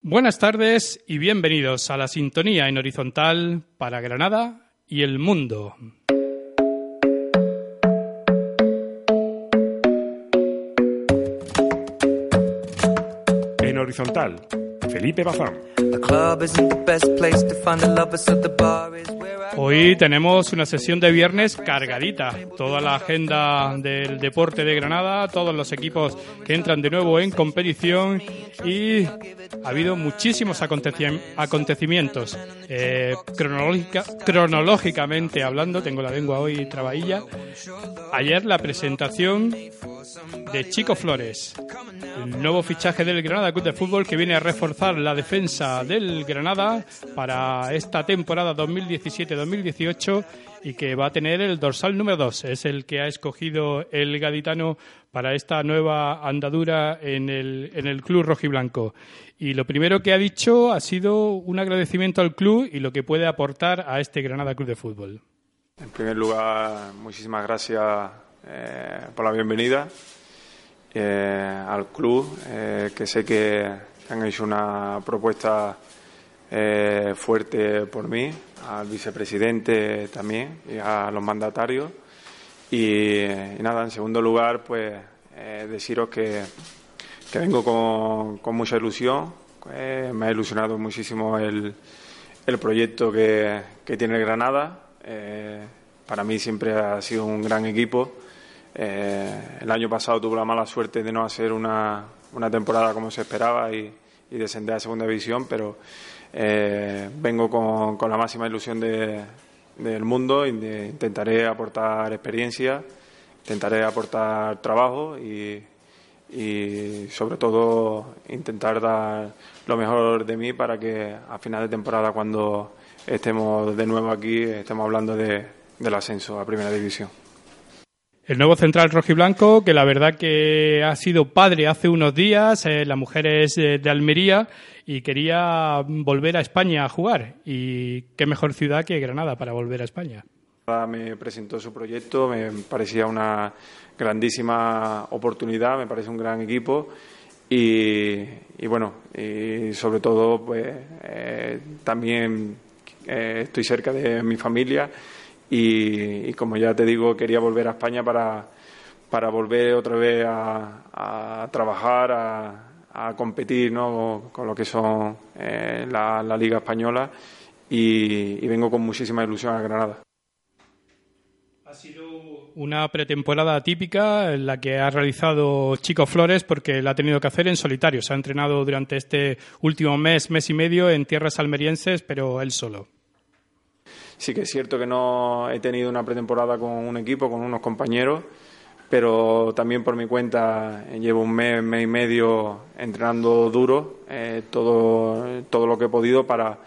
Buenas tardes y bienvenidos a la sintonía en horizontal para Granada y el mundo. En horizontal, Felipe Bazán. Hoy tenemos una sesión de viernes cargadita. Toda la agenda del deporte de Granada, todos los equipos que entran de nuevo en competición y ha habido muchísimos acontecimientos. Eh, cronológicamente hablando, tengo la lengua hoy trabajilla. Ayer la presentación de Chico Flores, el nuevo fichaje del Granada Club de Fútbol que viene a reforzar la defensa del Granada para esta temporada 2017-2018 y que va a tener el dorsal número 2. Es el que ha escogido el gaditano para esta nueva andadura en el, en el club rojiblanco. Y lo primero que ha dicho ha sido un agradecimiento al club y lo que puede aportar a este Granada Club de Fútbol. En primer lugar, muchísimas gracias eh, por la bienvenida eh, al club, eh, que sé que han hecho una propuesta eh, fuerte por mí, al vicepresidente también y a los mandatarios. Y, nada, en segundo lugar, pues deciros que, que vengo con, mucha ilusión. me ha ilusionado muchísimo el, el proyecto que, que tiene Granada. para mí siempre ha sido un gran equipo eh, el año pasado tuve la mala suerte de no hacer una, una temporada como se esperaba y, y, descender a segunda división, pero eh, vengo con, con, la máxima ilusión de, del mundo y intentaré aportar experiencia, intentaré aportar trabajo y, y sobre todo intentar dar lo mejor de mí para que a final de temporada cuando estemos de nuevo aquí estemos hablando de, del ascenso a primera división. El nuevo central rojiblanco, que la verdad que ha sido padre hace unos días, eh, la mujer es de, Almería y quería volver a España a jugar. Y qué mejor ciudad que Granada para volver a España. Me presentó su proyecto, me parecía una grandísima oportunidad, me parece un gran equipo y, bueno, y sobre todo pues eh, también eh, estoy cerca de mi familia y, como ya te digo, quería volver a España para, para volver otra vez a, trabajar, a, competir ¿no? con lo que son eh, la, Liga Española y, vengo con muchísima ilusión a Granada. Ha sido una pretemporada típica en la que ha realizado Chico Flores porque la ha tenido que hacer en solitario. Se ha entrenado durante este último mes, mes y medio en tierras almerienses, pero él solo. Sí que es cierto que no he tenido una pretemporada con un equipo, con unos compañeros, pero también por mi cuenta llevo un mes, mes y medio entrenando duro, eh, todo, todo lo que he podido para,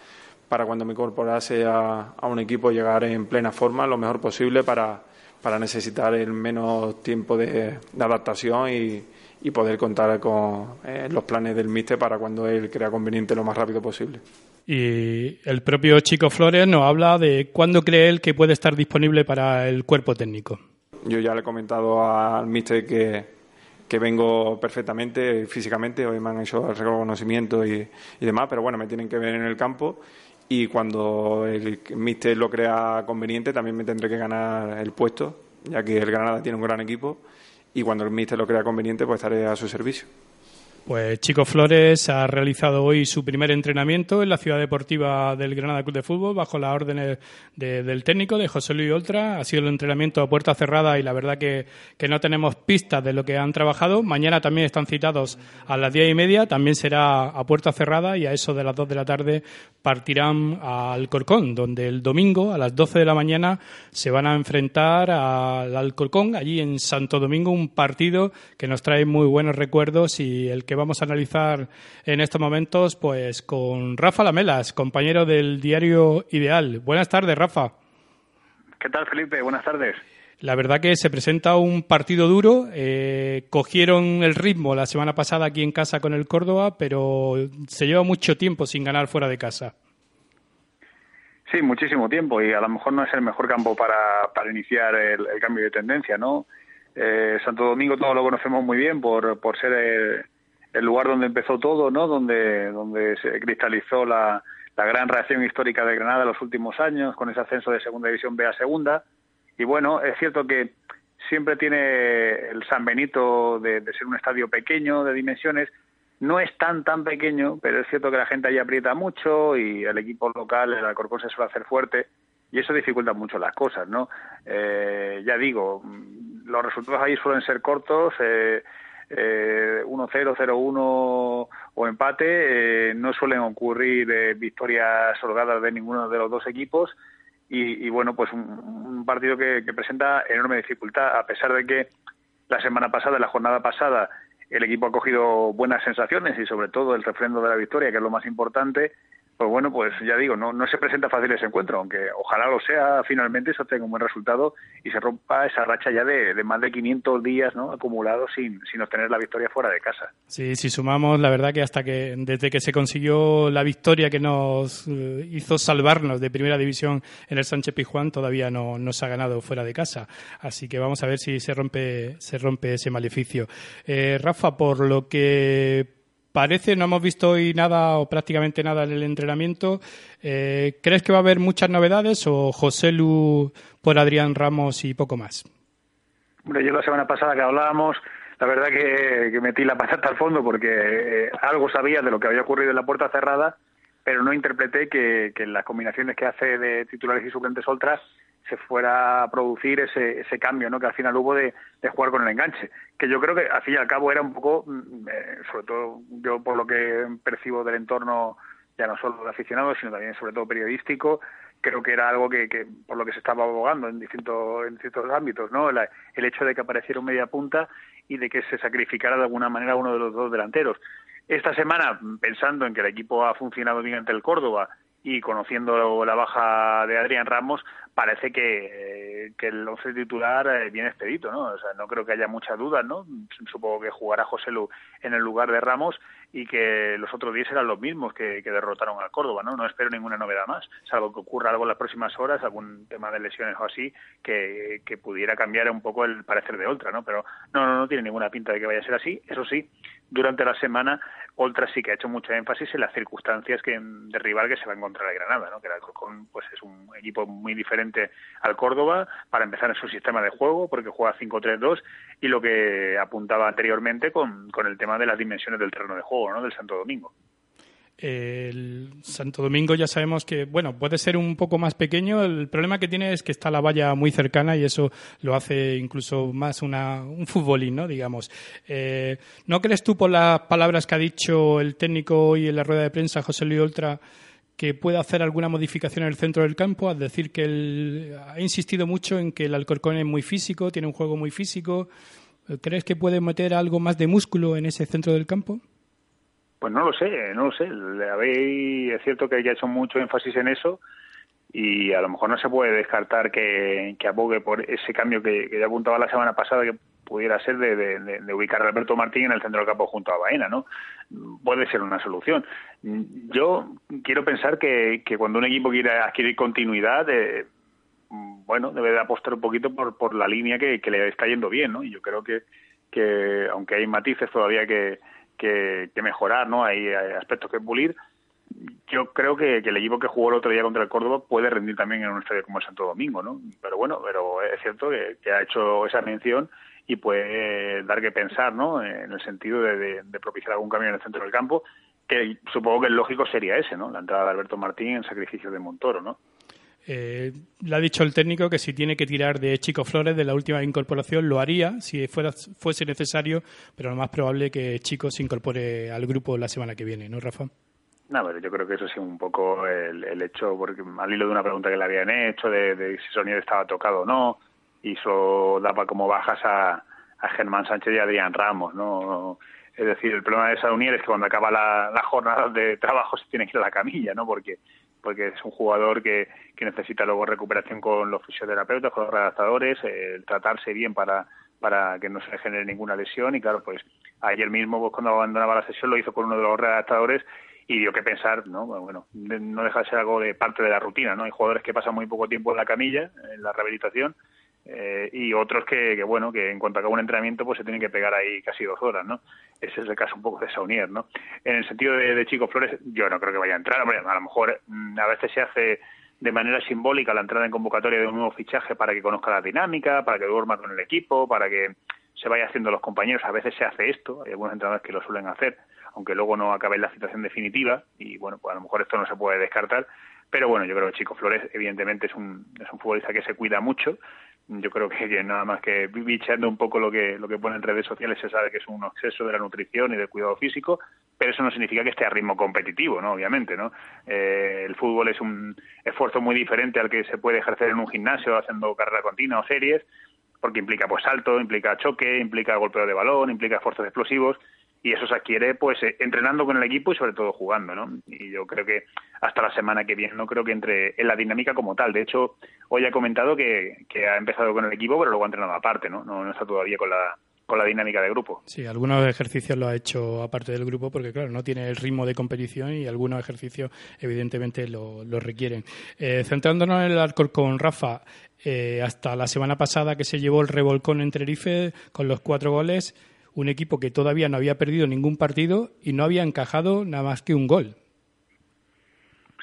para cuando me incorporase a, a, un equipo llegar en plena forma, lo mejor posible para, para necesitar el menos tiempo de, adaptación y, y, poder contar con eh, los planes del míster para cuando él crea conveniente lo más rápido posible. Y el propio Chico Flores nos habla de cuándo cree él que puede estar disponible para el cuerpo técnico. Yo ya le he comentado al míster que, que vengo perfectamente físicamente, hoy me han hecho el reconocimiento y, y, demás, pero bueno, me tienen que ver en el campo y cuando el míster lo crea conveniente también me tendré que ganar el puesto, ya que el Granada tiene un gran equipo y cuando el míster lo crea conveniente pues estaré a su servicio. Pues Chico Flores ha realizado hoy su primer entrenamiento en la ciudad deportiva del Granada Club de Fútbol bajo las órdenes del técnico, de José Luis Oltra. Ha sido el entrenamiento a puerta cerrada y la verdad que, no tenemos pistas de lo que han trabajado. Mañana también están citados a las diez y media, también será a puerta cerrada y a eso de las dos de la tarde partirán al Corcón, donde el domingo a las doce de la mañana se van a enfrentar al Alcorcón, allí en Santo Domingo, un partido que nos trae muy buenos recuerdos y el que vamos a analizar en estos momentos, pues con Rafa Lamelas, compañero del diario Ideal. Buenas tardes, Rafa. ¿Qué tal, Felipe? Buenas tardes. La verdad que se presenta un partido duro. Eh, cogieron el ritmo la semana pasada aquí en casa con el Córdoba, pero se lleva mucho tiempo sin ganar fuera de casa. Sí, muchísimo tiempo y a lo mejor no es el mejor campo para, para iniciar el, cambio de tendencia, ¿no? Eh, Santo Domingo todos lo conocemos muy bien por, por ser el, lugar donde empezó todo, ¿no? Donde, donde se cristalizó la, la gran reacción histórica de Granada en los últimos años con ese ascenso de Segunda División B a Segunda. Y bueno, es cierto que siempre tiene el San Benito de ser un estadio pequeño, de dimensiones, no es tan tan pequeño, pero es cierto que la gente ahí aprieta mucho y el equipo local, el Alcorcón, se suele hacer fuerte y eso dificulta mucho las cosas, ¿no? Eh, ya digo, los resultados ahí suelen ser cortos, eh, eh, 1-0, 0-1 o empate, eh, no suelen ocurrir victorias holgadas de ninguno de los dos equipos y, bueno, pues un, partido que, que presenta enorme dificultad, a pesar de que la semana pasada, la jornada pasada, el equipo ha cogido buenas sensaciones y sobre todo el refrendo de la victoria, que es lo más importante, pues bueno, pues ya digo, no, no se presenta fácil ese encuentro, aunque ojalá lo sea finalmente, eso tenga un buen resultado y se rompa esa racha ya de, más de 500 días ¿no? acumulados sin, sin obtener la victoria fuera de casa. Sí, si sumamos, la verdad que hasta que desde que se consiguió la victoria que nos eh, hizo salvarnos de primera división en el Sánchez Pijuán, todavía no, no se ha ganado fuera de casa. Así que vamos a ver si se rompe, se rompe ese maleficio. Eh, Rafa, por lo que parece, no hemos visto hoy nada o prácticamente nada en el entrenamiento. Eh, ¿Crees que va a haber muchas novedades o José Lu por Adrián Ramos y poco más? Hombre, yo la semana pasada que hablábamos, la verdad que, metí la patata al fondo porque eh, algo sabía de lo que había ocurrido en la puerta cerrada, pero no interpreté que, las combinaciones que hace de titulares y suplentes Oltras se fuera a producir ese, ese cambio ¿no? que al final hubo de, de, jugar con el enganche, que yo creo que al fin y al cabo era un poco, mm, eh, sobre todo yo por lo que percibo del entorno ya no solo de aficionados, sino también sobre todo periodístico, creo que era algo que, que por lo que se estaba abogando en distintos, en distintos ámbitos, ¿no? El, hecho de que apareciera un media punta y de que se sacrificara de alguna manera uno de los dos delanteros. Esta semana, pensando en que el equipo ha funcionado bien ante el Córdoba y conociendo la baja de Adrián Ramos, parece que, que el once titular eh, viene expedito, ¿no? O sea, no creo que haya mucha duda, ¿no? Supongo que jugará José Lu en el lugar de Ramos y que los otros días eran los mismos que, derrotaron al Córdoba, ¿no? No espero ninguna novedad más, salvo que ocurra algo en las próximas horas, algún tema de lesiones o así, que, que pudiera cambiar un poco el parecer de Oltra, ¿no? Pero no, no, no tiene ninguna pinta de que vaya a ser así. Eso sí, durante la semana Oltra sí que ha hecho mucho énfasis en las circunstancias que de rival que se va a encontrar el Granada, ¿no? Que el pues es un equipo muy diferente al Córdoba para empezar en su sistema de juego porque juega 5-3-2 y lo que apuntaba anteriormente con, con el tema de las dimensiones del terreno de juego, ¿no? Del Santo Domingo. El Santo Domingo ya sabemos que, bueno, puede ser un poco más pequeño. El problema que tiene es que está la valla muy cercana y eso lo hace incluso más una, un futbolín, ¿no? Digamos. Eh, ¿No crees tú por las palabras que ha dicho el técnico hoy en la rueda de prensa, José Luis Oltra, que puede hacer alguna modificación en el centro del campo? Es decir, que ha insistido mucho en que el Alcorcón es muy físico, tiene un juego muy físico. ¿Crees que puede meter algo más de músculo en ese centro del campo? Pues no lo sé, no lo sé. Habéis, es cierto que ha hecho mucho énfasis en eso y a lo mejor no se puede descartar que, que abogue por ese cambio que, ya apuntaba la semana pasada que pudiera ser de, de, ubicar a Alberto Martín en el centro del campo junto a Baena, ¿no? Puede ser una solución. Yo quiero pensar que, que cuando un equipo quiere adquirir continuidad, eh, bueno, debe de apostar un poquito por, por la línea que, que le está yendo bien, ¿no? Y yo creo que, que aunque hay matices todavía que que, mejorar, ¿no? Hay, aspectos que pulir. Yo creo que, el equipo que jugó el otro día contra el Córdoba puede rendir también en un estadio como el Santo Domingo, ¿no? Pero bueno, pero es cierto que, ha hecho esa mención y puede dar que pensar, ¿no? En el sentido de, propiciar algún cambio en el centro del campo, que supongo que el lógico sería ese, ¿no? La entrada de Alberto Martín en sacrificio de Montoro, ¿no? Eh, le ha dicho el técnico que si tiene que tirar de Chico Flores de la última incorporación lo haría si fuera, fuese necesario, pero lo más probable es que Chico se incorpore al grupo la semana que viene, ¿no, Rafa? No, pero yo creo que eso sí un poco el, hecho, porque al hilo de una pregunta que le habían hecho de, si Sonier estaba tocado o no, y eso daba como bajas a, a Germán Sánchez y a Adrián Ramos, ¿no? Es decir, el problema de Saunier es que cuando acaba la, jornada de trabajo se tiene que ir a la camilla, ¿no? Porque porque es un jugador que, que necesita luego recuperación con los fisioterapeutas, con los redactadores, el tratarse bien para, para que no se genere ninguna lesión y claro, pues ayer mismo pues, cuando abandonaba la sesión lo hizo con uno de los redactadores y dio que pensar, ¿no? Bueno, no deja algo de parte de la rutina, ¿no? Hay jugadores que pasan muy poco tiempo en la camilla, en la rehabilitación, eh, y otros que, que, bueno, que en cuanto acaba un entrenamiento, pues se tienen que pegar ahí casi dos horas, ¿no? Ese es el caso un poco de Saunier, ¿no? En el sentido de, Chico Flores, yo no creo que vaya a entrar, hombre, a lo mejor mm, a veces se hace de manera simbólica la entrada en convocatoria de un nuevo fichaje para que conozca la dinámica, para que duerma con el equipo, para que se vaya haciendo los compañeros. A veces se hace esto, hay algunos entrenadores que lo suelen hacer, aunque luego no acabe la situación definitiva, y bueno, pues a lo mejor esto no se puede descartar. Pero bueno, yo creo que Chico Flores, evidentemente, es un, es un futbolista que se cuida mucho, yo creo que, nada más que bicheando un poco lo que lo que pone en redes sociales se sabe que es un exceso de la nutrición y del cuidado físico pero eso no significa que esté a ritmo competitivo no obviamente no eh, el fútbol es un esfuerzo muy diferente al que se puede ejercer en un gimnasio haciendo carrera continua o series porque implica pues salto implica choque implica golpeo de balón implica esfuerzos explosivos y eso se adquiere pues eh, entrenando con el equipo y sobre todo jugando, ¿no? Y yo creo que hasta la semana que viene no creo que entre en la dinámica como tal. De hecho, hoy ha comentado que, que ha empezado con el equipo, pero luego ha entrenado aparte, ¿no? No, no está todavía con la con la dinámica de grupo. Sí, algunos ejercicios lo ha hecho aparte del grupo porque, claro, no tiene el ritmo de competición y algunos ejercicios evidentemente lo, requieren. Eh, centrándonos en el Alcorcón, Rafa, eh, hasta la semana pasada que se llevó el revolcón en Tenerife con los cuatro goles, un equipo que todavía no había perdido ningún partido y no había encajado nada más que un gol.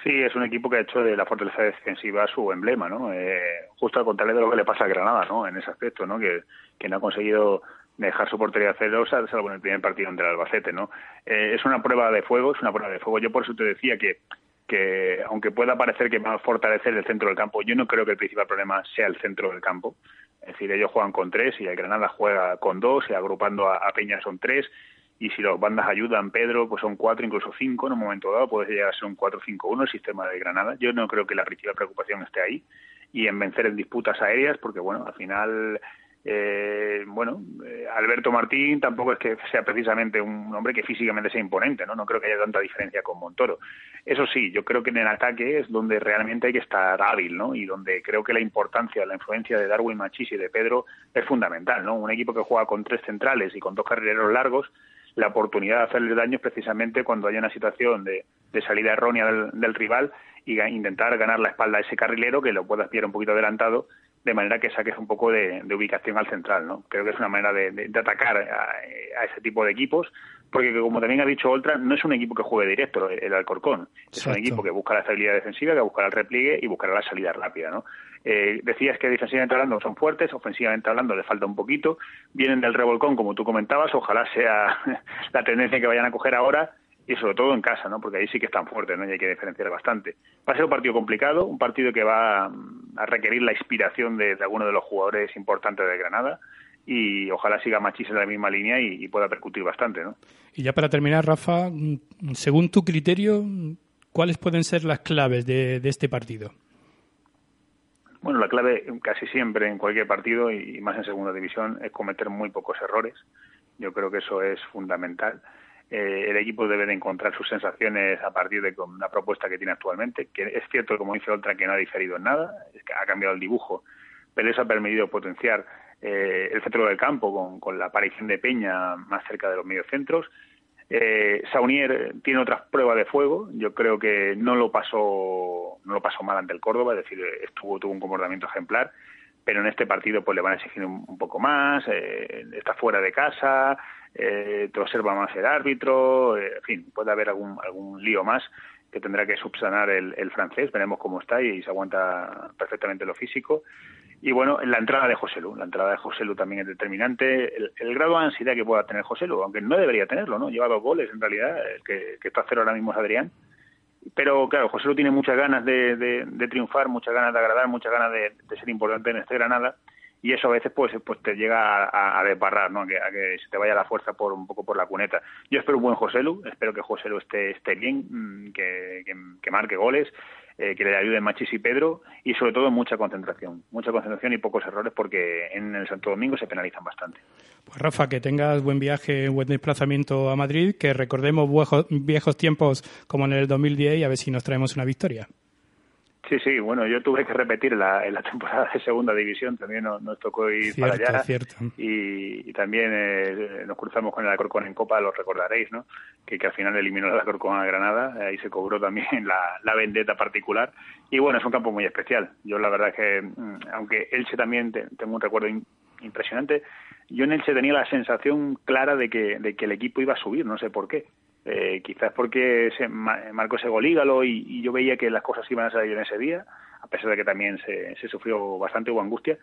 Sí, es un equipo que ha hecho de la fortaleza defensiva su emblema, ¿no? Eh, justo al contrario de lo que le pasa a Granada, ¿no? En ese aspecto, ¿no? Que, que no ha conseguido dejar su portería cero, salvo en el primer partido entre el Albacete, ¿no? Eh, es una prueba de fuego, es una prueba de fuego. Yo por eso te decía que, que aunque pueda parecer que va a fortalecer el centro del campo, yo no creo que el principal problema sea el centro del campo. Es decir, ellos juegan con tres y el Granada juega con dos y agrupando a, Peña son tres y si las bandas ayudan, Pedro, pues son cuatro, incluso cinco en un momento dado, puede llegar a ser un 4-5-1 el sistema de Granada. Yo no creo que la principal preocupación esté ahí y en vencer en disputas aéreas, porque bueno, al final eh, bueno, eh, Alberto Martín tampoco es que sea precisamente un hombre que físicamente sea imponente, ¿no? No creo que haya tanta diferencia con Montoro. Eso sí, yo creo que en el ataque es donde realmente hay que estar hábil, ¿no? Y donde creo que la importancia, la influencia de Darwin Machis y de Pedro es fundamental, ¿no? Un equipo que juega con tres centrales y con dos carrileros largos, la oportunidad de hacerle daño es precisamente cuando haya una situación de, salida errónea del, rival y intentar ganar la espalda a ese carrilero que lo pueda pillar un poquito adelantado de manera que saques un poco de, ubicación al central, ¿no? Creo que es una manera de, atacar a, ese tipo de equipos, porque como también ha dicho Oltra, no es un equipo que juegue directo el Alcorcón, es un equipo que busca la estabilidad defensiva, que busca el repliegue y buscará la salida rápida, ¿no? Eh, decías que defensivamente hablando son fuertes, ofensivamente hablando le falta un poquito, vienen del revolcón, como tú comentabas, ojalá sea la tendencia que vayan a coger ahora, y sobre todo en casa, ¿no? Porque ahí sí que están fuertes, ¿no? Y hay que diferenciar bastante. Va a ser un partido complicado, un partido que va a requerir la inspiración de, alguno de los jugadores importantes de Granada y ojalá siga Machís en la misma línea y, pueda percutir bastante, ¿no? Y ya para terminar, Rafa, según tu criterio, ¿cuáles pueden ser las claves de, de este partido? Bueno, la clave casi siempre en cualquier partido y más en segunda división es cometer muy pocos errores. Yo creo que eso es fundamental eh, el equipo debe de encontrar sus sensaciones a partir de la propuesta que tiene actualmente, que es cierto, como dice Oltra, que no ha diferido en nada, ha cambiado el dibujo, pero eso ha permitido potenciar eh, el centro del campo con, la aparición de Peña más cerca de los mediocentros. Eh, Saunier tiene otras pruebas de fuego, yo creo que no lo pasó no lo pasó mal ante el Córdoba, es decir, estuvo tuvo un comportamiento ejemplar, pero en este partido pues le van a exigir un, poco más, eh, está fuera de casa, eh, te observa más el árbitro, eh, en fin, puede haber algún, algún lío más que tendrá que subsanar el, francés, veremos cómo está y, se aguanta perfectamente lo físico. Y bueno, la entrada de José Lu, la entrada de José Lu también es determinante. El, grado de ansiedad que pueda tener José Lu, aunque no debería tenerlo, ¿no? Lleva dos goles en realidad, el que, está a cero ahora mismo es Adrián. Pero claro, José Lu tiene muchas ganas de, triunfar, muchas ganas de agradar, muchas ganas de ser importante en este Granada y eso a veces pues pues te llega a, a desbarrar, ¿no? A que, se te vaya la fuerza por un poco por la cuneta. Yo espero un buen Joselu, espero que Joselu esté, esté bien, mm, que, que, que marque goles, eh, que le ayuden Machis y Pedro y sobre todo mucha concentración, mucha concentración y pocos errores porque en el Santo Domingo se penalizan bastante. Pues Rafa, que tengas buen viaje, buen desplazamiento a Madrid, que recordemos viejos tiempos como en el 2010 y a ver si nos traemos una victoria. Sí, sí, bueno, yo tuve que repetir la, en la temporada de segunda división, también nos, nos tocó ir cierto, para allá. Cierto. Y, y también eh, nos cruzamos con el Alcorcón en Copa, lo recordaréis, ¿no? Que, que al final eliminó el Alcorcón a Granada, ahí se cobró también la, la vendetta particular. Y bueno, es un campo muy especial. Yo la verdad es que, mm, aunque Elche también te, tengo un recuerdo in, impresionante, yo en Elche tenía la sensación clara de que, de que el equipo iba a subir, no sé por qué. Eh, quizás porque se marcó ese golígalo y, y, yo veía que las cosas iban a salir en ese día, a pesar de que también se, se sufrió bastante hubo angustia,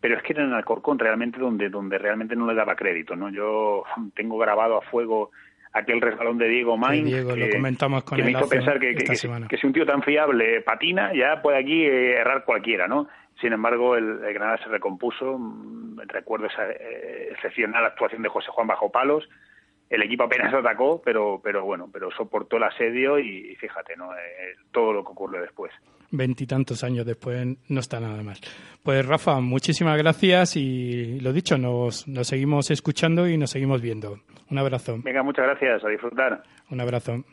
pero es que era en Alcorcón realmente donde, donde realmente no le daba crédito, ¿no? Yo tengo grabado a fuego aquel resbalón de Diego Main sí, Diego, que, lo comentamos con que me hizo pensar que, que, que, si un tío tan fiable patina, ya puede aquí eh, errar cualquiera, ¿no? Sin embargo, el, el Granada se recompuso. Recuerdo esa eh, excepcional actuación de José Juan bajo palos, el equipo apenas atacó, pero, pero bueno, pero soportó el asedio y, fíjate, ¿no? Eh, todo lo que ocurrió después. Veintitantos años después no está nada mal. Pues Rafa, muchísimas gracias y lo dicho, nos, nos seguimos escuchando y nos seguimos viendo. Un abrazo. Venga, muchas gracias, a disfrutar. Un abrazo.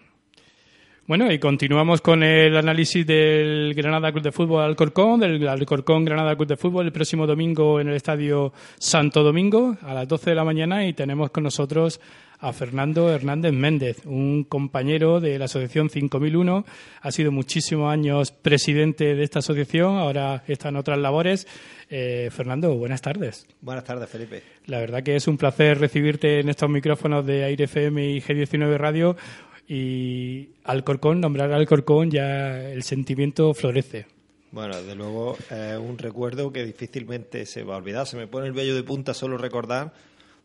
Bueno, y continuamos con el análisis del Granada Club de Fútbol Alcorcón, del Alcorcón Granada Club de Fútbol, el próximo domingo en el Estadio Santo Domingo a las 12 de la mañana y tenemos con nosotros a Fernando Hernández Méndez, un compañero de la Asociación 5001, ha sido muchísimos años presidente de esta asociación, ahora está en otras labores. Eh, Fernando, buenas tardes. Buenas tardes, Felipe. La verdad que es un placer recibirte en estos micrófonos de Aire FM y G19 Radio y Alcorcón, nombrar a Alcorcón ya el sentimiento florece. Bueno, desde luego es eh, un recuerdo que difícilmente se va a olvidar. Se me pone el vello de punta solo recordar,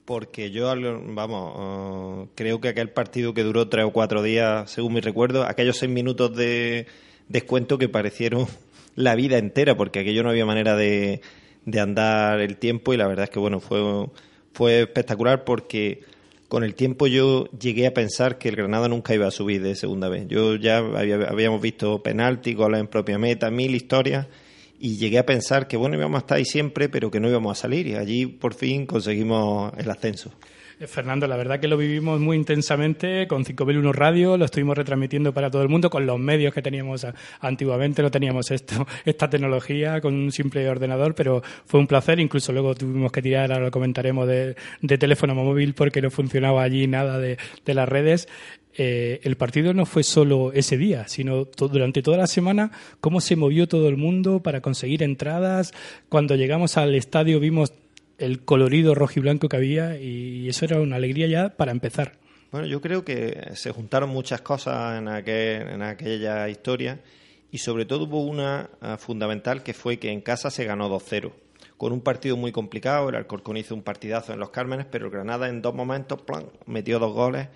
porque yo, vamos, uh, creo que aquel partido que duró tres o cuatro días, según mi recuerdo, aquellos seis minutos de descuento que parecieron la vida entera, porque aquello no había manera de, de andar el tiempo y la verdad es que, bueno, fue, fue espectacular porque con el tiempo yo llegué a pensar que el Granada nunca iba a subir de segunda vez. Yo ya había, habíamos visto penalti, goles en propia meta, mil historias y llegué a pensar que bueno íbamos a estar ahí siempre, pero que no íbamos a salir y allí por fin conseguimos el ascenso. Eh, Fernando, la verdad que lo vivimos muy intensamente con 5001 Radio, lo estuvimos retransmitiendo para todo el mundo con los medios que teníamos antiguamente, no teníamos esto, esta tecnología con un simple ordenador, pero fue un placer, incluso luego tuvimos que tirar, ahora lo comentaremos, de, teléfono móvil porque no funcionaba allí nada de, las redes. Eh, el partido no fue solo ese día, sino durante toda la semana, cómo se movió todo el mundo para conseguir entradas. Cuando llegamos al estadio vimos el colorido rojo y blanco que había y eso era una alegría ya para empezar. Bueno, yo creo que se juntaron muchas cosas en, aquel, en aquella historia y sobre todo hubo una uh, fundamental que fue que en casa se ganó 2-0 con un partido muy complicado, el Alcorcón hizo un partidazo en los Cármenes, pero el Granada en dos momentos metió dos goles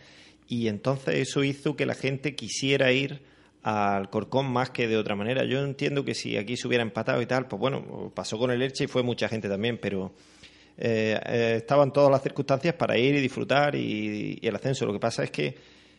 y entonces eso hizo que la gente quisiera ir al Corcón más que de otra manera. Yo entiendo que si aquí se hubiera empatado y tal, pues bueno, pasó con el Elche y fue mucha gente también, pero eh, eh, estaban todas las circunstancias para ir y disfrutar y, y, el ascenso. Lo que pasa es que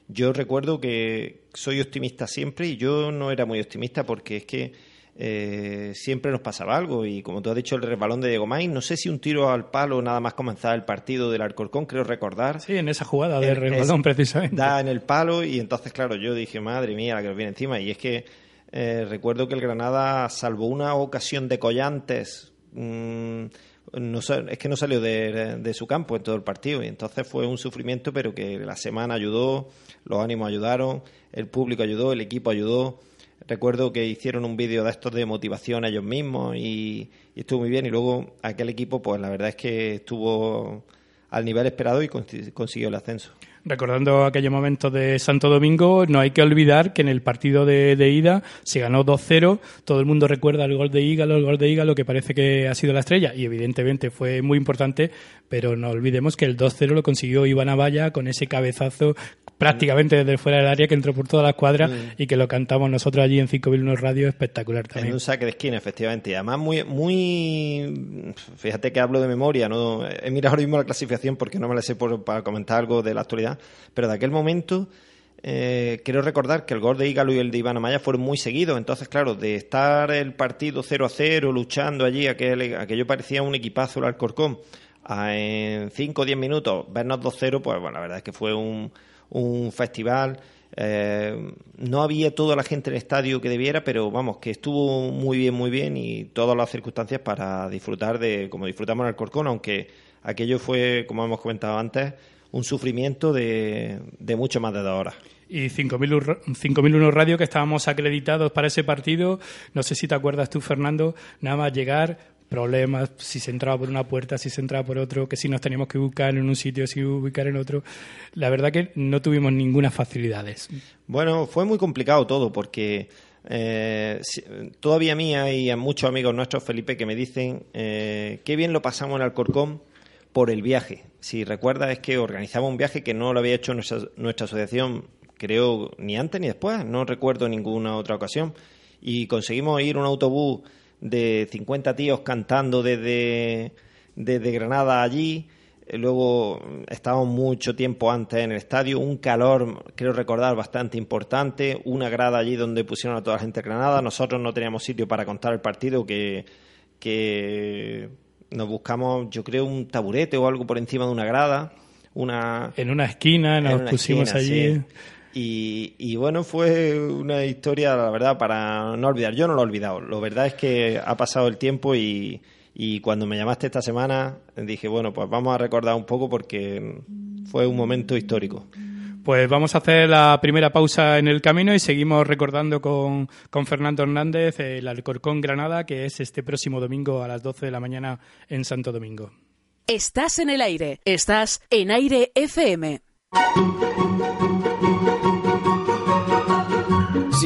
yo recuerdo que soy optimista siempre y yo no era muy optimista porque es que eh, siempre nos pasaba algo y como tú has dicho el resbalón de Diego Main, no sé si un tiro al palo nada más comenzar el partido del Alcorcón, creo recordar. Sí, en esa jugada del resbalón precisamente. Da en el palo y entonces claro, yo dije, madre mía, la que nos viene encima y es que eh, recuerdo que el Granada, salvo una ocasión de collantes, mmm, no, es que no salió de, su campo en todo el partido y entonces fue un sufrimiento, pero que la semana ayudó, los ánimos ayudaron, el público ayudó, el equipo ayudó. Recuerdo que hicieron un vídeo de estos de motivación ellos mismos y, estuvo muy bien. Y luego aquel equipo, pues la verdad es que estuvo al nivel esperado y consiguió el ascenso. Recordando aquellos momentos de Santo Domingo, no hay que olvidar que en el partido de, ida se ganó 2-0. Todo el mundo recuerda el gol de Ígalo, el gol de Ígalo, que parece que ha sido la estrella, y evidentemente fue muy importante, pero no olvidemos que el 2-0 lo consiguió Iván Avalla con ese cabezazo prácticamente desde fuera del área que entró por toda la escuadra y que lo cantamos nosotros allí en 5001 Radio espectacular también. En un saque de esquina, efectivamente. Y además muy, muy, fíjate que hablo de memoria, no he mirado ahora mismo la clasificación porque no me la sé por, para comentar algo de la actualidad, pero de aquel momento eh, quiero recordar que el gol de Ígalo y el de Iván Amaya fueron muy seguidos. Entonces, claro, de estar el partido 0 a 0, luchando allí, aquel, aquello parecía un equipazo el Alcorcón, a en 5 o 10 minutos vernos 2-0, pues bueno, la verdad es que fue un, un festival. Eh, no había toda la gente en el estadio que debiera, pero vamos, que estuvo muy bien, muy bien y todas las circunstancias para disfrutar de como disfrutamos en el Corcón, aunque aquello fue, como hemos comentado antes, un sufrimiento de, de mucho más de dos horas y 5.001 Radio que estábamos acreditados para ese partido. No sé si te acuerdas tú, Fernando, nada más llegar, problemas, si se entraba por una puerta, si se entraba por otro, que si nos teníamos que ubicar en un sitio, si ubicar en otro. La verdad que no tuvimos ninguna facilidades. Bueno, fue muy complicado todo porque eh, todavía a mí y a muchos amigos nuestros, Felipe, que me dicen eh, qué bien lo pasamos en Alcorcón por el viaje. Si recuerdas es que organizaba un viaje que no lo había hecho nuestra, asociación, creo, ni antes ni después, no recuerdo ninguna otra ocasión. Y conseguimos ir un autobús de 50 tíos cantando desde, desde Granada allí. Luego estábamos mucho tiempo antes en el estadio, un calor, creo recordar, bastante importante, una grada allí donde pusieron a toda la gente de Granada. Nosotros no teníamos sitio para contar el partido, que, que nos buscamos, yo creo, un taburete o algo por encima de una grada. Una, en una esquina, nos pusimos allí. Y, bueno, fue una historia, la verdad, para no olvidar. Yo no lo he olvidado. Lo verdad es que ha pasado el tiempo y, cuando me llamaste esta semana dije, bueno, pues vamos a recordar un poco porque fue un momento histórico. Pues vamos a hacer la primera pausa en el camino y seguimos recordando con, con Fernando Hernández el Alcorcón Granada, que es este próximo domingo a las 12 de la mañana en Santo Domingo. Estás en el aire, estás en aire FM.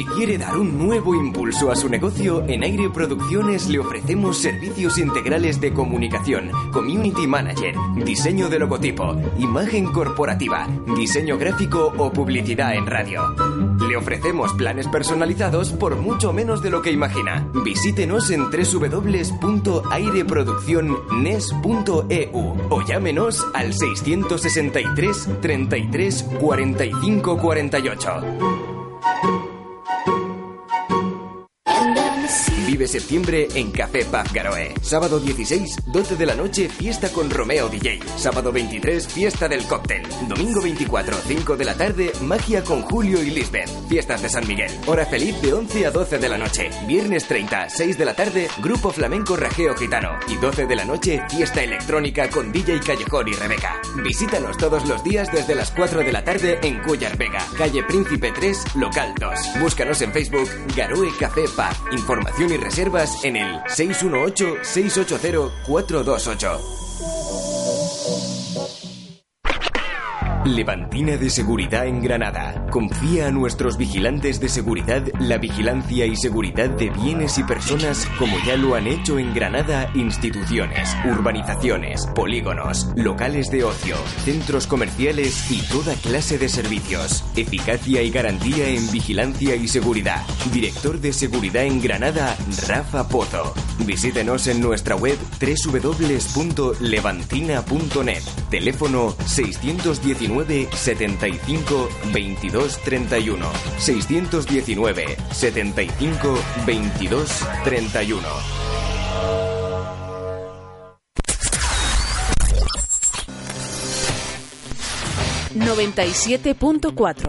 Si quiere dar un nuevo impulso a su negocio, en Aire Producciones le ofrecemos servicios integrales de comunicación, community manager, diseño de logotipo, imagen corporativa, diseño gráfico o publicidad en radio. Le ofrecemos planes personalizados por mucho menos de lo que imagina. Visítenos en www.aireproduccionnes.eu o llámenos al 663 33 45 48. Yes. Vive septiembre en Café Paz Garoe. Sábado 16, 12 de la noche, fiesta con Romeo DJ. Sábado 23, fiesta del cóctel. Domingo 24, 5 de la tarde, magia con Julio y Lisbeth. Fiestas de San Miguel. Hora feliz de 11 a 12 de la noche. Viernes 30, 6 de la tarde, grupo flamenco Rajeo Gitano. Y 12 de la noche, fiesta electrónica con DJ Callejón y Rebeca. Visítanos todos los días desde las 4 de la tarde en Cuyar Vega, calle Príncipe 3, local 2. Búscanos en Facebook Garoe Café Paz. Información y reservas en el 618-680-428. Levantina de Seguridad en Granada. Confía a nuestros vigilantes de seguridad la vigilancia y seguridad de bienes y personas como ya lo han hecho en Granada instituciones, urbanizaciones, polígonos, locales de ocio, centros comerciales y toda clase de servicios. Eficacia y garantía en vigilancia y seguridad. Director de Seguridad en Granada, Rafa Pozo. Visítenos en nuestra web www.levantina.net. Teléfono 619 75 22 31. 619 75 22 31. ...97.4...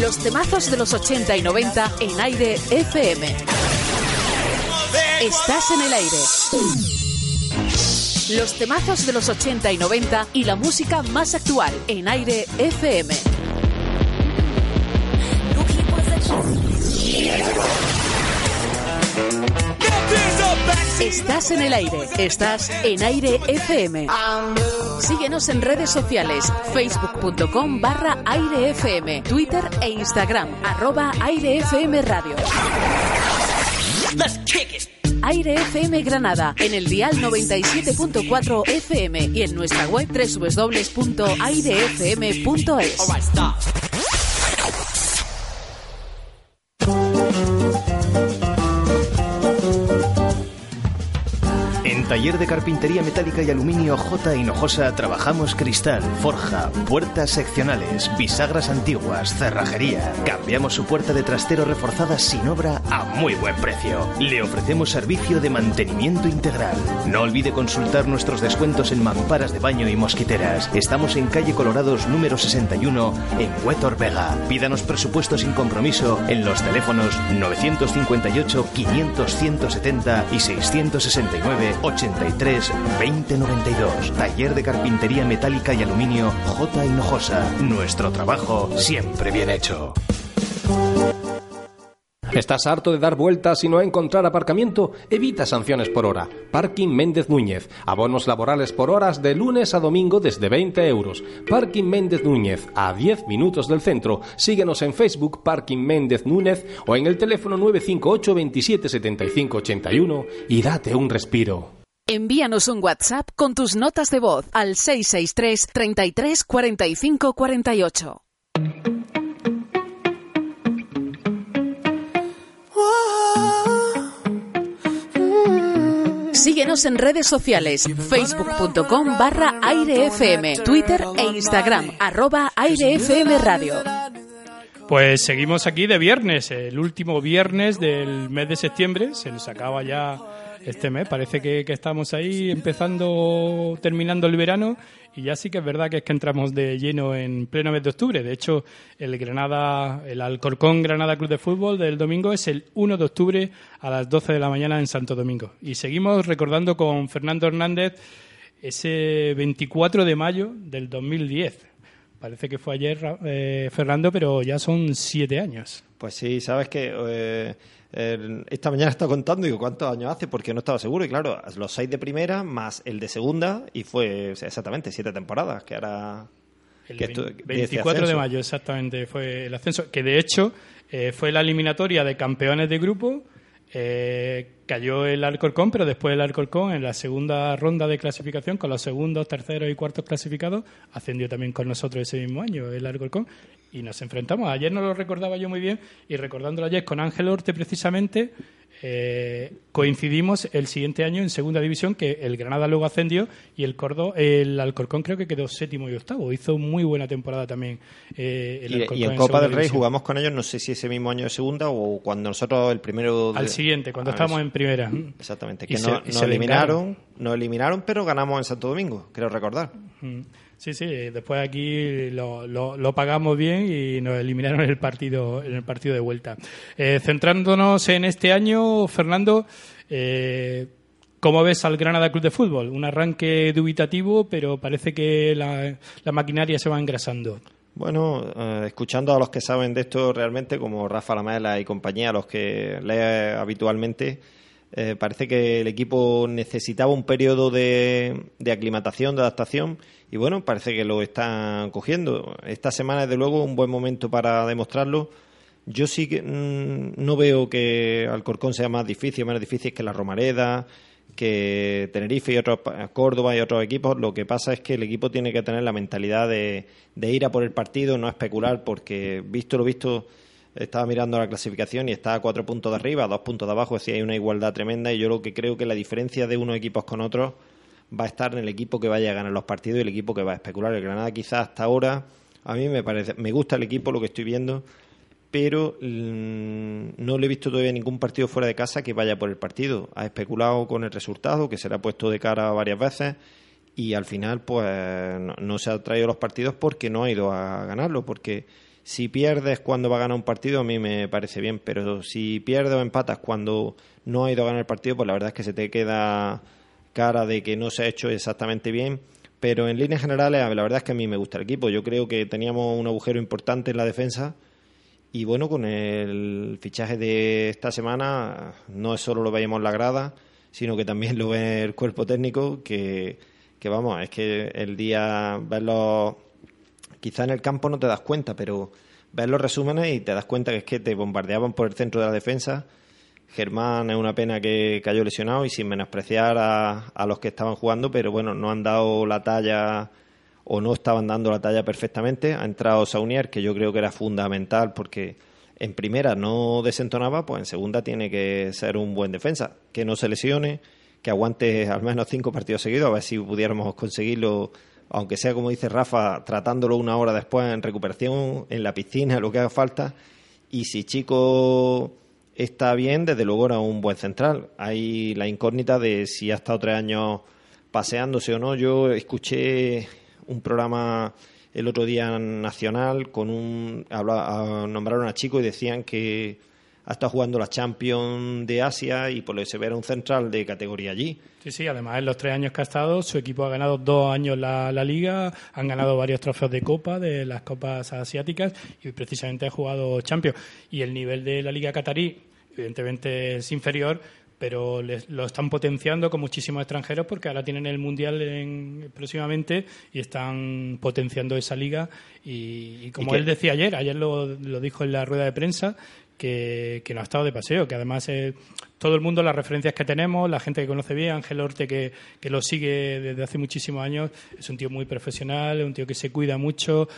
Los temazos de los 80 y 90 en aire FM. Estás en el aire. Los temazos de los 80 y 90 y la música más actual en aire FM. Estás en el aire. Estás en Aire FM. Síguenos en redes sociales. Facebook.com barra Aire FM. Twitter e Instagram. Arroba Aire FM Radio. Aire FM Granada, en el dial 97.4 FM y en nuestra web www.airefm.es. Taller de Carpintería Metálica y Aluminio J. Hinojosa trabajamos cristal, forja, puertas seccionales, bisagras antiguas, cerrajería. Cambiamos su puerta de trastero reforzada sin obra a muy buen precio. Le ofrecemos servicio de mantenimiento integral. No olvide consultar nuestros descuentos en mamparas de baño y mosquiteras. Estamos en calle Colorados número 61 en Huetor Vega. Pídanos presupuesto sin compromiso en los teléfonos 958 500 170 y 669 83 2092. Taller de carpintería metálica y aluminio J. Hinojosa. Nuestro trabajo siempre bien hecho. ¿Estás harto de dar vueltas y no encontrar aparcamiento? Evita sanciones por hora. Parking Méndez Núñez. Abonos laborales por horas de lunes a domingo desde 20 euros. Parking Méndez Núñez, a 10 minutos del centro. Síguenos en Facebook Parking Méndez Núñez o en el teléfono 958 27 75 81 y date un respiro. Envíanos un WhatsApp con tus notas de voz al 663 33 45 48. Síguenos en redes sociales, facebook.com barra airefm, Twitter e Instagram, arroba airefm radio. Pues seguimos aquí de viernes, el último viernes del mes de septiembre, se nos acaba ya este mes. Parece que, estamos ahí empezando, terminando el verano y ya sí que es verdad que es que entramos de lleno en pleno mes de octubre. De hecho, el Granada, el Alcorcón Granada Club de Fútbol del domingo es el 1 de octubre a las 12 de la mañana en Santo Domingo. Y seguimos recordando con Fernando Hernández ese 24 de mayo del 2010. Parece que fue ayer, eh, Fernando, pero ya son siete años. Pues sí, sabes que eh, esta mañana estaba contando, digo, ¿cuántos años hace? Porque no estaba seguro. Y claro, los seis de primera más el de segunda, y fue exactamente siete temporadas, que era. El 24 de mayo, exactamente, fue el ascenso. Que de hecho eh, fue la eliminatoria de campeones de grupo. Eh, cayó el Alcorcón, pero después el Alcorcón en la segunda ronda de clasificación, con los segundos, terceros y cuartos clasificados, ascendió también con nosotros ese mismo año el Alcorcón y nos enfrentamos. Ayer no lo recordaba yo muy bien y recordándolo ayer con Ángel Orte precisamente, eh, coincidimos el siguiente año en segunda división que el Granada luego ascendió y el Córdoba, el Alcorcón creo que quedó séptimo y octavo. Hizo muy buena temporada también. Eh, el y, en Copa del Rey jugamos con ellos, no sé si ese mismo año de segunda o cuando nosotros el primero. Al siguiente, cuando estábamos en primera. Exactamente, que no, nos eliminaron, nos eliminaron, pero ganamos en Santo Domingo, creo recordar. Sí, sí, después aquí lo, lo, pagamos bien y nos eliminaron el partido, en el partido de vuelta. Eh, centrándonos en este año, Fernando, eh, ¿cómo ves al Granada Club de Fútbol? Un arranque dubitativo, pero parece que la, maquinaria se va engrasando. Bueno, eh, escuchando a los que saben de esto realmente, como Rafa Lamela y compañía, los que lee habitualmente, eh, parece que el equipo necesitaba un periodo de, aclimatación, de adaptación, y bueno, parece que lo están cogiendo. Esta semana, desde luego, un buen momento para demostrarlo. Yo sí que mm, no veo que Alcorcón sea más difícil, menos difícil que la Romareda, que Tenerife y otros, Córdoba y otros equipos. Lo que pasa es que el equipo tiene que tener la mentalidad de, de ir a por el partido, no especular, porque visto lo visto estaba mirando la clasificación y está a cuatro puntos de arriba, dos puntos de abajo, es hay una igualdad tremenda y yo lo que creo que la diferencia de unos equipos con otros va a estar en el equipo que vaya a ganar los partidos y el equipo que va a especular. El Granada quizás hasta ahora, a mí me parece, me gusta el equipo, lo que estoy viendo, pero mm, no le he visto todavía ningún partido fuera de casa que vaya por el partido. Ha especulado con el resultado, que será puesto de cara varias veces, y al final pues no, no se ha traído los partidos porque no ha ido a ganarlo, porque si pierdes cuando va a ganar un partido, a mí me parece bien, pero si pierdes o empatas cuando no ha ido a ganar el partido, pues la verdad es que se te queda cara de que no se ha hecho exactamente bien. Pero en líneas generales, la verdad es que a mí me gusta el equipo. Yo creo que teníamos un agujero importante en la defensa. Y bueno, con el fichaje de esta semana, no es solo lo veíamos la grada, sino que también lo ve el cuerpo técnico, que, que vamos, es que el día verlo, quizá en el campo no te das cuenta, pero ves los resúmenes y te das cuenta que es que te bombardeaban por el centro de la defensa. Germán es una pena que cayó lesionado y sin menospreciar a, a los que estaban jugando, pero bueno, no han dado la talla o no estaban dando la talla perfectamente. Ha entrado Saunier, que yo creo que era fundamental porque en primera no desentonaba, pues en segunda tiene que ser un buen defensa, que no se lesione, que aguante al menos cinco partidos seguidos, a ver si pudiéramos conseguirlo, aunque sea como dice Rafa, tratándolo una hora después en recuperación, en la piscina, lo que haga falta. Y si Chico está bien, desde luego era un buen central. Hay la incógnita de si ha estado tres años paseándose o no. Yo escuché un programa el otro día nacional con un nombraron a Chico y decían que ha estado jugando la Champions de Asia y por lo que se ve era un central de categoría allí. Sí, sí, además en los tres años que ha estado, su equipo ha ganado dos años la, la liga, han ganado varios trofeos de copa, de las copas asiáticas y precisamente ha jugado Champions. Y el nivel de la liga catarí, evidentemente es inferior, pero lo están potenciando con muchísimos extranjeros porque ahora tienen el mundial en, próximamente y están potenciando esa liga. Y, como él decía ayer, ayer lo, lo, dijo en la rueda de prensa que, que no ha estado de paseo, que además eh, todo el mundo, las referencias que tenemos, la gente que conoce bien, Ángel Orte, que, que lo sigue desde hace muchísimos años, es un tío muy profesional, un tío que se cuida mucho,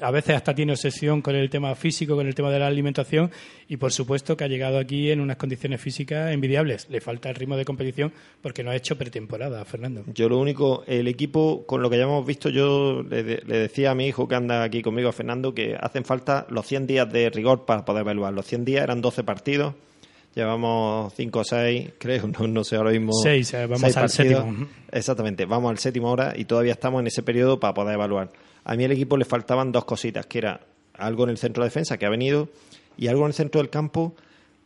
a veces hasta tiene obsesión con el tema físico, con el tema de la alimentación y por supuesto que ha llegado aquí en unas condiciones físicas envidiables. Le falta el ritmo de competición porque no ha hecho pretemporada, Fernando. Yo lo único, el equipo, con lo que ya hemos visto, yo le, le decía a mi hijo que anda aquí conmigo, a Fernando, que hacen falta los 100 días de rigor para poder evaluar. Los 100 días eran 12 partidos Llevamos cinco o seis, creo, no, sé ahora mismo. Seis, eh, vamos al séptimo. Exactamente, vamos al séptimo ahora y todavía estamos en ese periodo para poder evaluar. A mí al equipo le faltaban dos cositas, que era algo en el centro de defensa que ha venido y algo en el centro del campo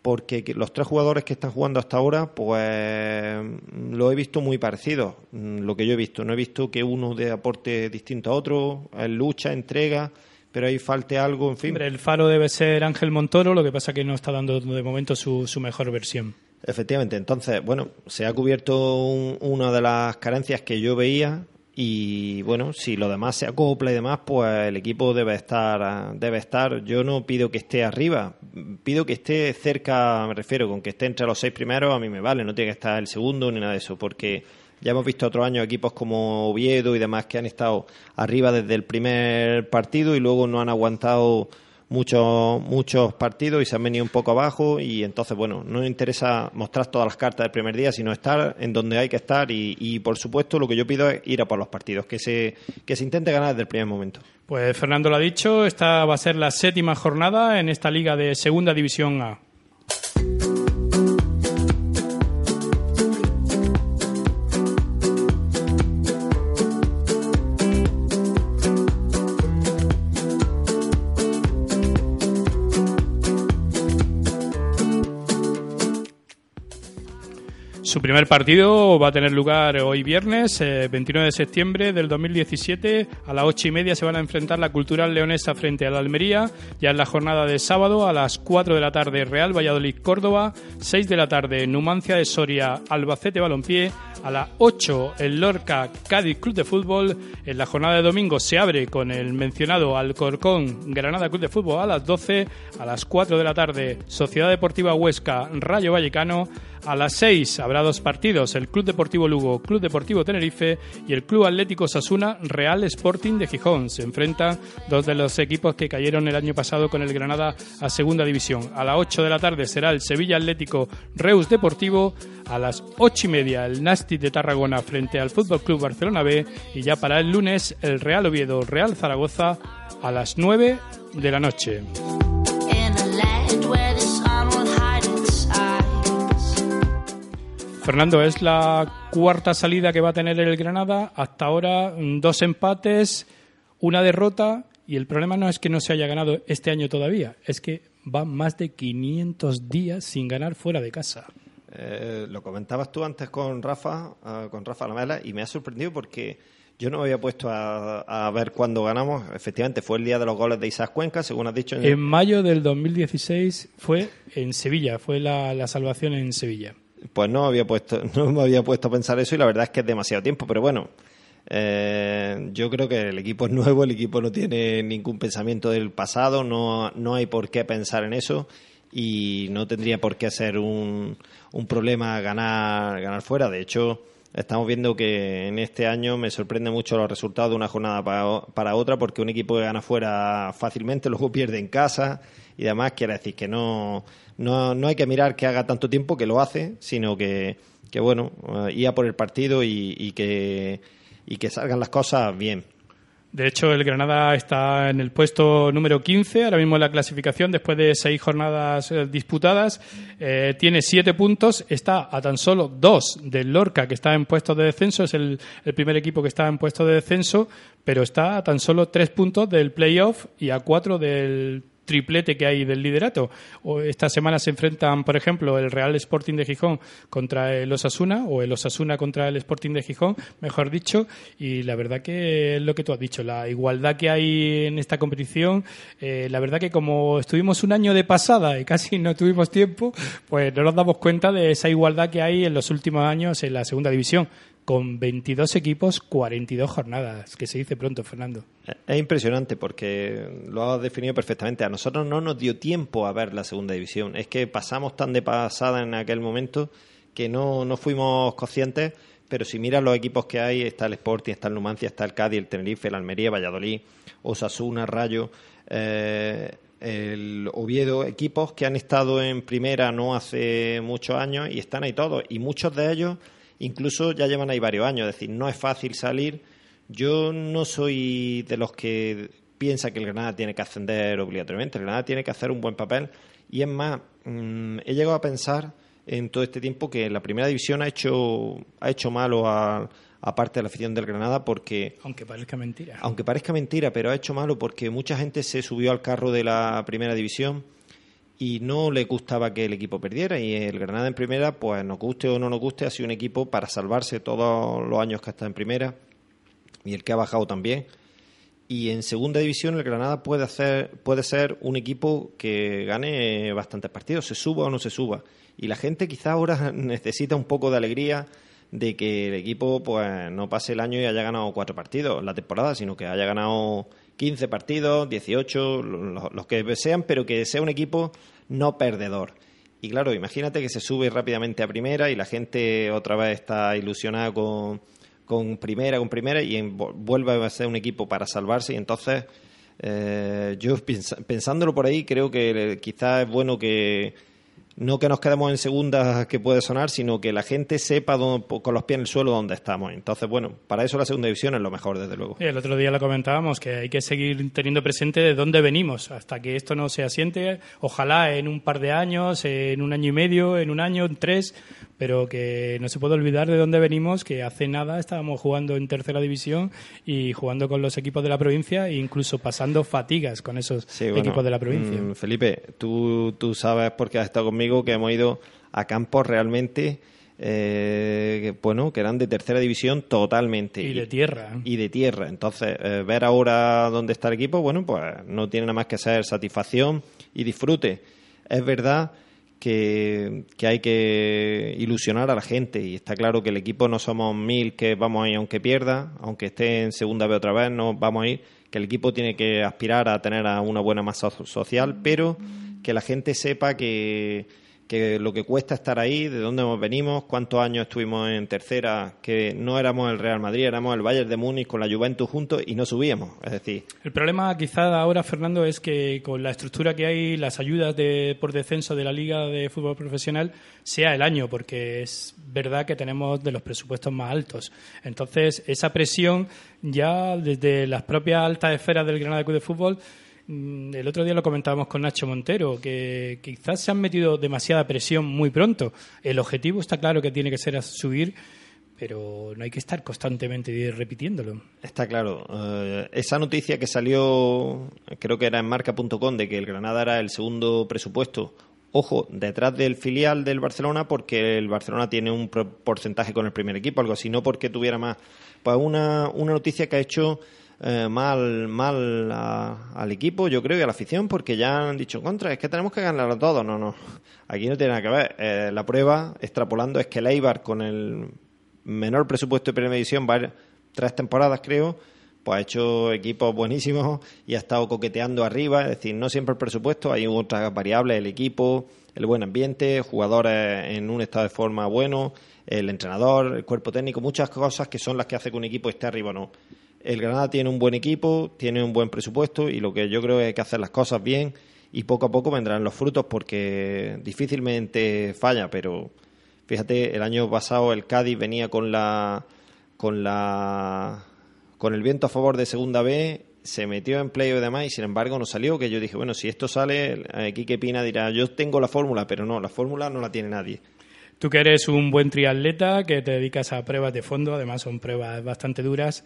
porque los tres jugadores que están jugando hasta ahora, pues lo he visto muy parecido, mm, lo que yo he visto. No he visto que uno de aporte distinto a otro, en lucha, entrega pero ahí falte algo, en fin. el faro debe ser Ángel Montoro, lo que pasa que no está dando de momento su, su mejor versión. Efectivamente, entonces, bueno, se ha cubierto una de las carencias que yo veía y bueno, si lo demás se acopla y demás, pues el equipo debe estar, debe estar. Yo no pido que esté arriba, pido que esté cerca, me refiero, con que esté entre los seis primeros, a mí me vale, no tiene que estar el segundo ni nada de eso, porque ya hemos visto otros años equipos como Oviedo y demás que han estado arriba desde el primer partido y luego no han aguantado muchos muchos partidos y se han venido un poco abajo y entonces bueno no interesa mostrar todas las cartas del primer día sino estar en donde hay que estar y, y, por supuesto lo que yo pido es ir a por los partidos que se que se intente ganar desde el primer momento. Pues Fernando lo ha dicho esta va a ser la séptima jornada en esta liga de segunda división A Su primer partido va a tener lugar hoy viernes, 29 eh, de septiembre del 2017. A las ocho y media se van a enfrentar la Cultural Leonesa frente a la Almería. Ya en la jornada de sábado, a las 4 de la tarde, Real Valladolid Córdoba. 6 de la tarde, Numancia de Soria Albacete Balompié. A las 8, el Lorca Cádiz Club de Fútbol. En la jornada de domingo se abre con el mencionado Alcorcón Granada Club de Fútbol a las 12. A las 4 de la tarde, Sociedad Deportiva Huesca Rayo Vallecano. A las 6 habrá dos partidos, el Club Deportivo Lugo, Club Deportivo Tenerife y el Club Atlético Sasuna Real Sporting de Gijón. Se enfrentan dos de los equipos que cayeron el año pasado con el Granada a Segunda División. A las 8 de la tarde será el Sevilla Atlético Reus Deportivo. A las 8 y media el Nasti de Tarragona frente al Fútbol Club Barcelona B. Y ya para el lunes el Real Oviedo Real Zaragoza a las 9 de la noche. Fernando, es la cuarta salida que va a tener el Granada. Hasta ahora mm, dos empates, una derrota y el problema no es que no se haya ganado este año todavía, es que va más de 500 días sin ganar fuera de casa. Eh, lo comentabas tú antes con Rafa, uh, con Rafa Lamela, y me ha sorprendido porque yo no me había puesto a, ver cuándo ganamos. Efectivamente, fue el día de los goles de Isaac Cuenca, según has dicho. En, mayo del 2016 fue en Sevilla, fue la salvación en Sevilla. Pues no había puesto, no me había puesto a pensar eso y la verdad es que es demasiado tiempo, pero bueno, eh, yo creo que el equipo es nuevo, el equipo no tiene ningún pensamiento del pasado, no, no hay por qué pensar en eso y no tendría por qué ser un, un problema ganar, ganar fuera. De hecho, estamos viendo que en este año me sorprende mucho los resultados de una jornada para, para otra porque un equipo que gana fuera fácilmente luego pierde en casa y demás quiere decir que no, no, no hay que mirar que haga tanto tiempo que lo hace, sino que, que bueno, eh, ir a por el partido y, que y que salgan las cosas bien. De hecho, el Granada está en el puesto número 15, ahora mismo en la clasificación, después de seis jornadas eh, disputadas. Eh, tiene siete puntos, está a tan solo dos del Lorca, que está en puesto de descenso, es el, el, primer equipo que está en puesto de descenso, pero está a tan solo tres puntos del playoff y a cuatro del triplete que hay del liderato. Esta semana se enfrentan, por ejemplo, el Real Sporting de Gijón contra el Osasuna, o el Osasuna contra el Sporting de Gijón, mejor dicho, y la verdad que es lo que tú has dicho, la igualdad que hay en esta competición, eh, la verdad que como estuvimos un año de pasada y casi no tuvimos tiempo, pues no nos damos cuenta de esa igualdad que hay en los últimos años en la segunda división con 22 equipos, 42 jornadas, que se dice pronto, Fernando. Es impresionante porque lo has definido perfectamente. A nosotros no nos dio tiempo a ver la segunda división. Es que pasamos tan de pasada en aquel momento que no, no fuimos conscientes. Pero si miras los equipos que hay, está el Sporting, está el Numancia, está el Cádiz, el Tenerife, el Almería, Valladolid, Osasuna, Rayo, eh, el Oviedo, equipos que han estado en primera no hace muchos años y están ahí todos. Y muchos de ellos incluso ya llevan ahí varios años, es decir, no es fácil salir. Yo no soy de los que piensa que el Granada tiene que ascender obligatoriamente, el Granada tiene que hacer un buen papel y es más, mmm, he llegado a pensar en todo este tiempo que la primera división ha hecho, ha hecho malo a, a parte de la afición del Granada porque... Aunque parezca mentira. Aunque parezca mentira, pero ha hecho malo porque mucha gente se subió al carro de la primera división y no le gustaba que el equipo perdiera y el Granada en primera, pues nos guste o no nos guste, ha sido un equipo para salvarse todos los años que está en primera y el que ha bajado también. Y en segunda división el Granada puede hacer puede ser un equipo que gane bastantes partidos, se suba o no se suba. Y la gente quizá ahora necesita un poco de alegría de que el equipo pues no pase el año y haya ganado cuatro partidos la temporada, sino que haya ganado 15 partidos, 18, los, que sean, pero que sea un equipo no perdedor. Y claro, imagínate que se sube rápidamente a primera y la gente otra vez está ilusionada con, con primera, con primera y en, vuelve a ser un equipo para salvarse y entonces eh, yo pensándolo por ahí creo que quizás es bueno que no que nos quedemos en segunda que puede sonar, sino que la gente sepa dónde, con los pies en el suelo dónde estamos. Entonces, bueno, para eso la segunda división es lo mejor, desde luego. El otro día lo comentábamos, que hay que seguir teniendo presente de dónde venimos, hasta que esto no se asiente. Ojalá en un par de años, en un año y medio, en un año, en tres, pero que no se puede olvidar de dónde venimos, que hace nada estábamos jugando en tercera división y jugando con los equipos de la provincia e incluso pasando fatigas con esos sí, bueno, equipos de la provincia. Mmm, Felipe, tú, tú sabes porque has estado conmigo que hemos ido a campos realmente eh, bueno, que eran de tercera división totalmente. Y de tierra. Y de tierra. Entonces, eh, ver ahora dónde está el equipo, bueno, pues no tiene nada más que ser satisfacción y disfrute. Es verdad que, que, hay que ilusionar a la gente. Y está claro que el equipo no somos mil que vamos a ir aunque pierda, aunque esté en segunda vez otra vez, no vamos a ir, que el equipo tiene que aspirar a tener a una buena masa social, pero que la gente sepa que que lo que cuesta estar ahí, de dónde venimos, cuántos años estuvimos en tercera, que no éramos el Real Madrid, éramos el Bayern de Múnich con la Juventus juntos y no subíamos. Es decir, el problema quizá ahora, Fernando, es que con la estructura que hay, las ayudas de, por descenso de la Liga de Fútbol Profesional, sea el año, porque es verdad que tenemos de los presupuestos más altos. Entonces, esa presión ya desde las propias altas esferas del Granada Club de Fútbol el otro día lo comentábamos con Nacho Montero, que quizás se han metido demasiada presión muy pronto. El objetivo está claro que tiene que ser subir, pero no hay que estar constantemente repitiéndolo. Está claro. Uh, esa noticia que salió, creo que era en marca.com, de que el Granada era el segundo presupuesto. Ojo, detrás del filial del Barcelona, porque el Barcelona tiene un porcentaje con el primer equipo, algo así, no porque tuviera más. Pues una, una noticia que ha hecho eh, mal, mal al equipo, yo creo, y a la afición, porque ya han dicho contra, es que tenemos que ganar a todos. No, no, aquí no tiene nada que ver. Eh, la prueba, extrapolando, es que el Eibar, con el menor presupuesto de primera división, va tres temporadas, creo, pues ha hecho equipos buenísimos y ha estado coqueteando arriba, es decir, no siempre el presupuesto, hay otras variables, el equipo, el buen ambiente, jugadores en un estado de forma bueno, el entrenador, el cuerpo técnico, muchas cosas que son las que hace que un equipo esté arriba o no. El Granada tiene un buen equipo, tiene un buen presupuesto y lo que yo creo es que hacer las cosas bien y poco a poco vendrán los frutos porque difícilmente falla, pero fíjate, el año pasado el Cádiz venía con la con la con el viento a favor de Segunda B, se metió en play y demás y sin embargo no salió, que yo dije, bueno, si esto sale, aquí que Pina dirá, yo tengo la fórmula, pero no, la fórmula no la tiene nadie. Tú que eres un buen triatleta, que te dedicas a pruebas de fondo, además son pruebas bastante duras,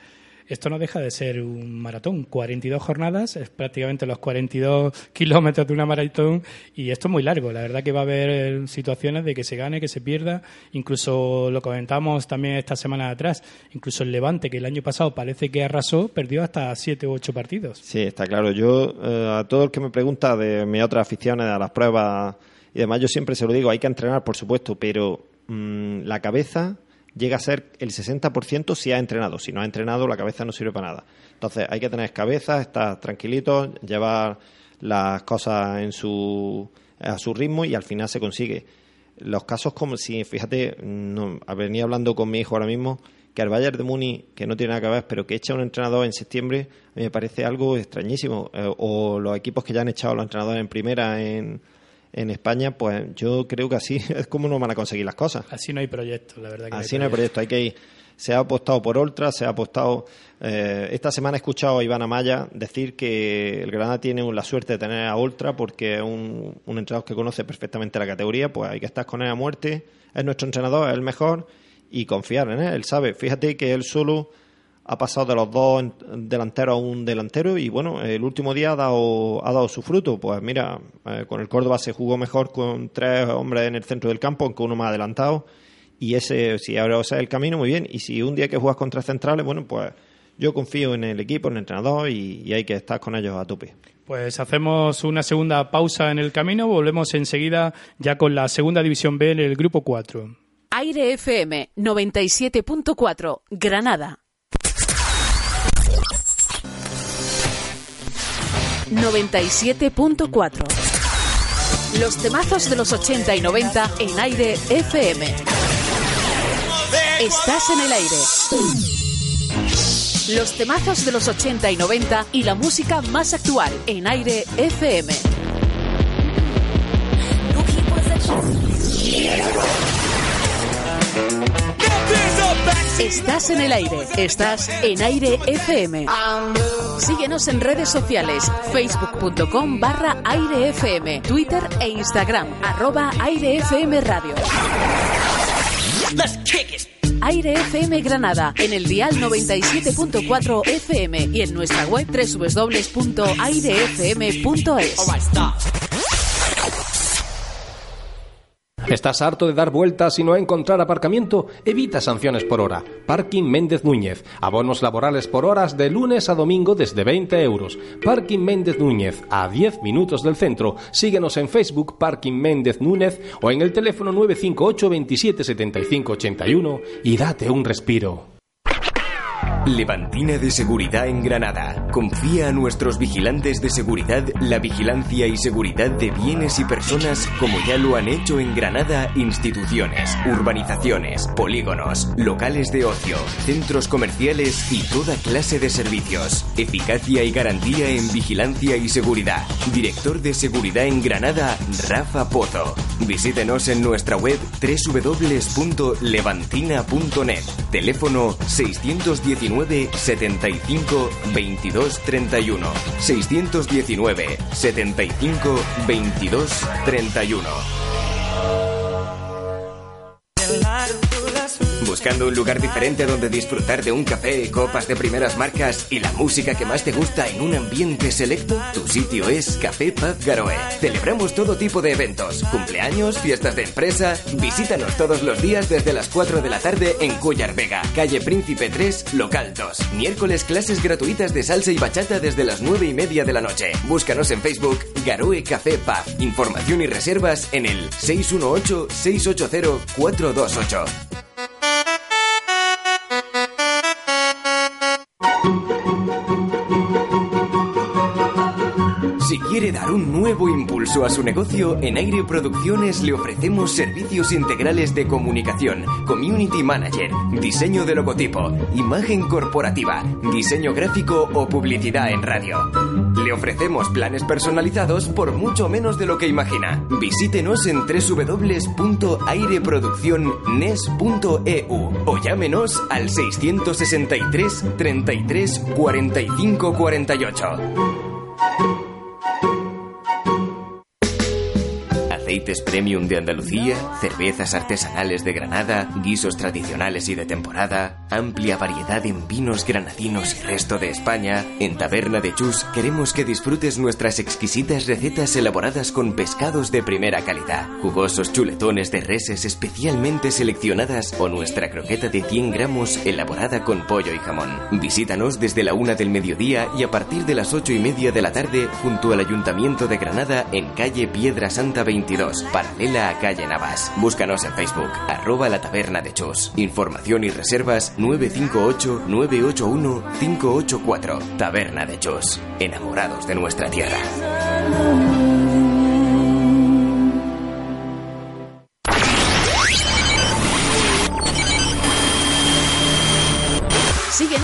esto no deja de ser un maratón. 42 jornadas, es prácticamente los 42 kilómetros de una maratón y esto es muy largo. La verdad que va a haber eh, situaciones de que se gane, que se pierda. Incluso lo comentamos también esta semana atrás, incluso el Levante, que el año pasado parece que arrasó, perdió hasta 7 u 8 partidos. Sí, está claro. Yo, eh, a todo el que me pregunta de mis otras aficiones, a las pruebas y demás, yo siempre se lo digo, hay que entrenar, por supuesto, pero mm, la cabeza llega a ser el 60% si ha entrenado. Si no ha entrenado, la cabeza no sirve para nada. Entonces, hay que tener cabeza, estar tranquilito, llevar las cosas en su, a su ritmo y al final se consigue. Los casos como si, fíjate, no, venía hablando con mi hijo ahora mismo, que al Bayern de Muni, que no tiene nada que ver, pero que echa un entrenador en septiembre, a mí me parece algo extrañísimo. Eh, o los equipos que ya han echado los entrenadores en primera en en España, pues yo creo que así es como no van a conseguir las cosas. Así no hay proyecto, la verdad. Que así no hay proyecto. Hay que ir. Se ha apostado por Ultra, se ha apostado. Eh, esta semana he escuchado a Iván Amaya decir que el Granada tiene la suerte de tener a Ultra porque es un, un entrenador que conoce perfectamente la categoría, pues hay que estar con él a muerte. Es nuestro entrenador, es el mejor y confiar en él. Él sabe. Fíjate que él solo ha pasado de los dos delanteros a un delantero y bueno, el último día ha dado, ha dado su fruto. Pues mira, eh, con el Córdoba se jugó mejor con tres hombres en el centro del campo, aunque uno más adelantado. Y ese, si ahora o sea el camino, muy bien. Y si un día que juegas contra centrales, bueno, pues yo confío en el equipo, en el entrenador y, y hay que estar con ellos a tope. Pues hacemos una segunda pausa en el camino, volvemos enseguida ya con la segunda división B en el grupo 4. Aire FM 97.4, Granada. 97.4. Los temazos de los 80 y 90 en aire FM. Estás en el aire. Los temazos de los 80 y 90 y la música más actual en aire FM. Estás en el aire. Estás en aire FM. Síguenos en redes sociales, facebook.com barra airefm, Twitter e Instagram, arroba airefm radio. Aire FM Granada, en el dial 97.4 FM y en nuestra web www.airefm.es. ¿Estás harto de dar vueltas y no encontrar aparcamiento? Evita sanciones por hora. Parking Méndez Núñez. Abonos laborales por horas de lunes a domingo desde 20 euros. Parking Méndez Núñez, a 10 minutos del centro. Síguenos en Facebook Parking Méndez Núñez o en el teléfono 958 27 75 81 y date un respiro. Levantina de Seguridad en Granada. Confía a nuestros vigilantes de seguridad la vigilancia y seguridad de bienes y personas como ya lo han hecho en Granada instituciones, urbanizaciones, polígonos, locales de ocio, centros comerciales y toda clase de servicios. Eficacia y garantía en vigilancia y seguridad. Director de Seguridad en Granada, Rafa Pozo. Visítenos en nuestra web www.levantina.net. Teléfono 619 75 22 31. 619 75 22 31. ¿Buscando un lugar diferente donde disfrutar de un café, copas de primeras marcas y la música que más te gusta en un ambiente selecto? Tu sitio es Café Paz Garoe. Celebramos todo tipo de eventos, cumpleaños, fiestas de empresa. Visítanos todos los días desde las 4 de la tarde en Cuyar Vega, calle Príncipe 3, local 2. Miércoles clases gratuitas de salsa y bachata desde las 9 y media de la noche. Búscanos en Facebook Garoe Café Paz. Información y reservas en el 618 680 428. thank you. Si quiere dar un nuevo impulso a su negocio, en Aire Producciones le ofrecemos servicios integrales de comunicación, community manager, diseño de logotipo, imagen corporativa, diseño gráfico o publicidad en radio. Le ofrecemos planes personalizados por mucho menos de lo que imagina. Visítenos en www.aireproduccionnes.eu o llámenos al 663 33 45 48. Aceites premium de Andalucía, cervezas artesanales de Granada, guisos tradicionales y de temporada, amplia variedad en vinos granadinos y resto de España. En Taberna de Chus queremos que disfrutes nuestras exquisitas recetas elaboradas con pescados de primera calidad, jugosos chuletones de reses especialmente seleccionadas o nuestra croqueta de 100 gramos elaborada con pollo y jamón. Visítanos desde la una del mediodía y a partir de las ocho y media de la tarde junto al Ayuntamiento de Granada en calle Piedra Santa 22, paralela a calle Navas. Búscanos en Facebook, arroba la taberna de Chus. Información y reservas 958-981-584. Taberna de Chus. Enamorados de nuestra tierra.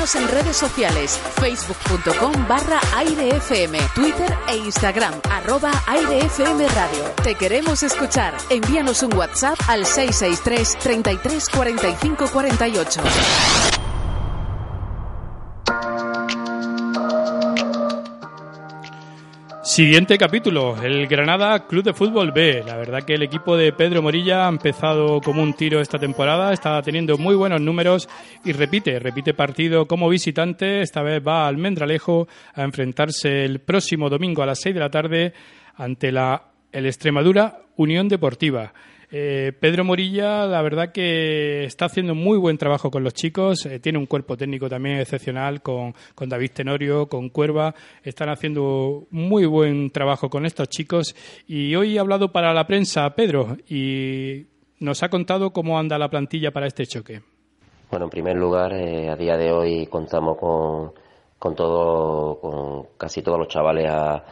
Síguenos en redes sociales, facebook.com barra airefm, Twitter e Instagram, arroba airefm radio. Te queremos escuchar. Envíanos un WhatsApp al 663 33 45 48. Siguiente capítulo, el Granada Club de Fútbol B. La verdad que el equipo de Pedro Morilla ha empezado como un tiro esta temporada, está teniendo muy buenos números y repite, repite partido como visitante. Esta vez va a Almendralejo a enfrentarse el próximo domingo a las 6 de la tarde ante la el Extremadura Unión Deportiva. Eh, Pedro Morilla, la verdad que está haciendo muy buen trabajo con los chicos, eh, tiene un cuerpo técnico también excepcional con, con, David Tenorio, con Cuerva, están haciendo muy buen trabajo con estos chicos y hoy ha hablado para la prensa Pedro y nos ha contado cómo anda la plantilla para este choque. Bueno, en primer lugar, eh, a día de hoy contamos con, con casi todos los chavales a,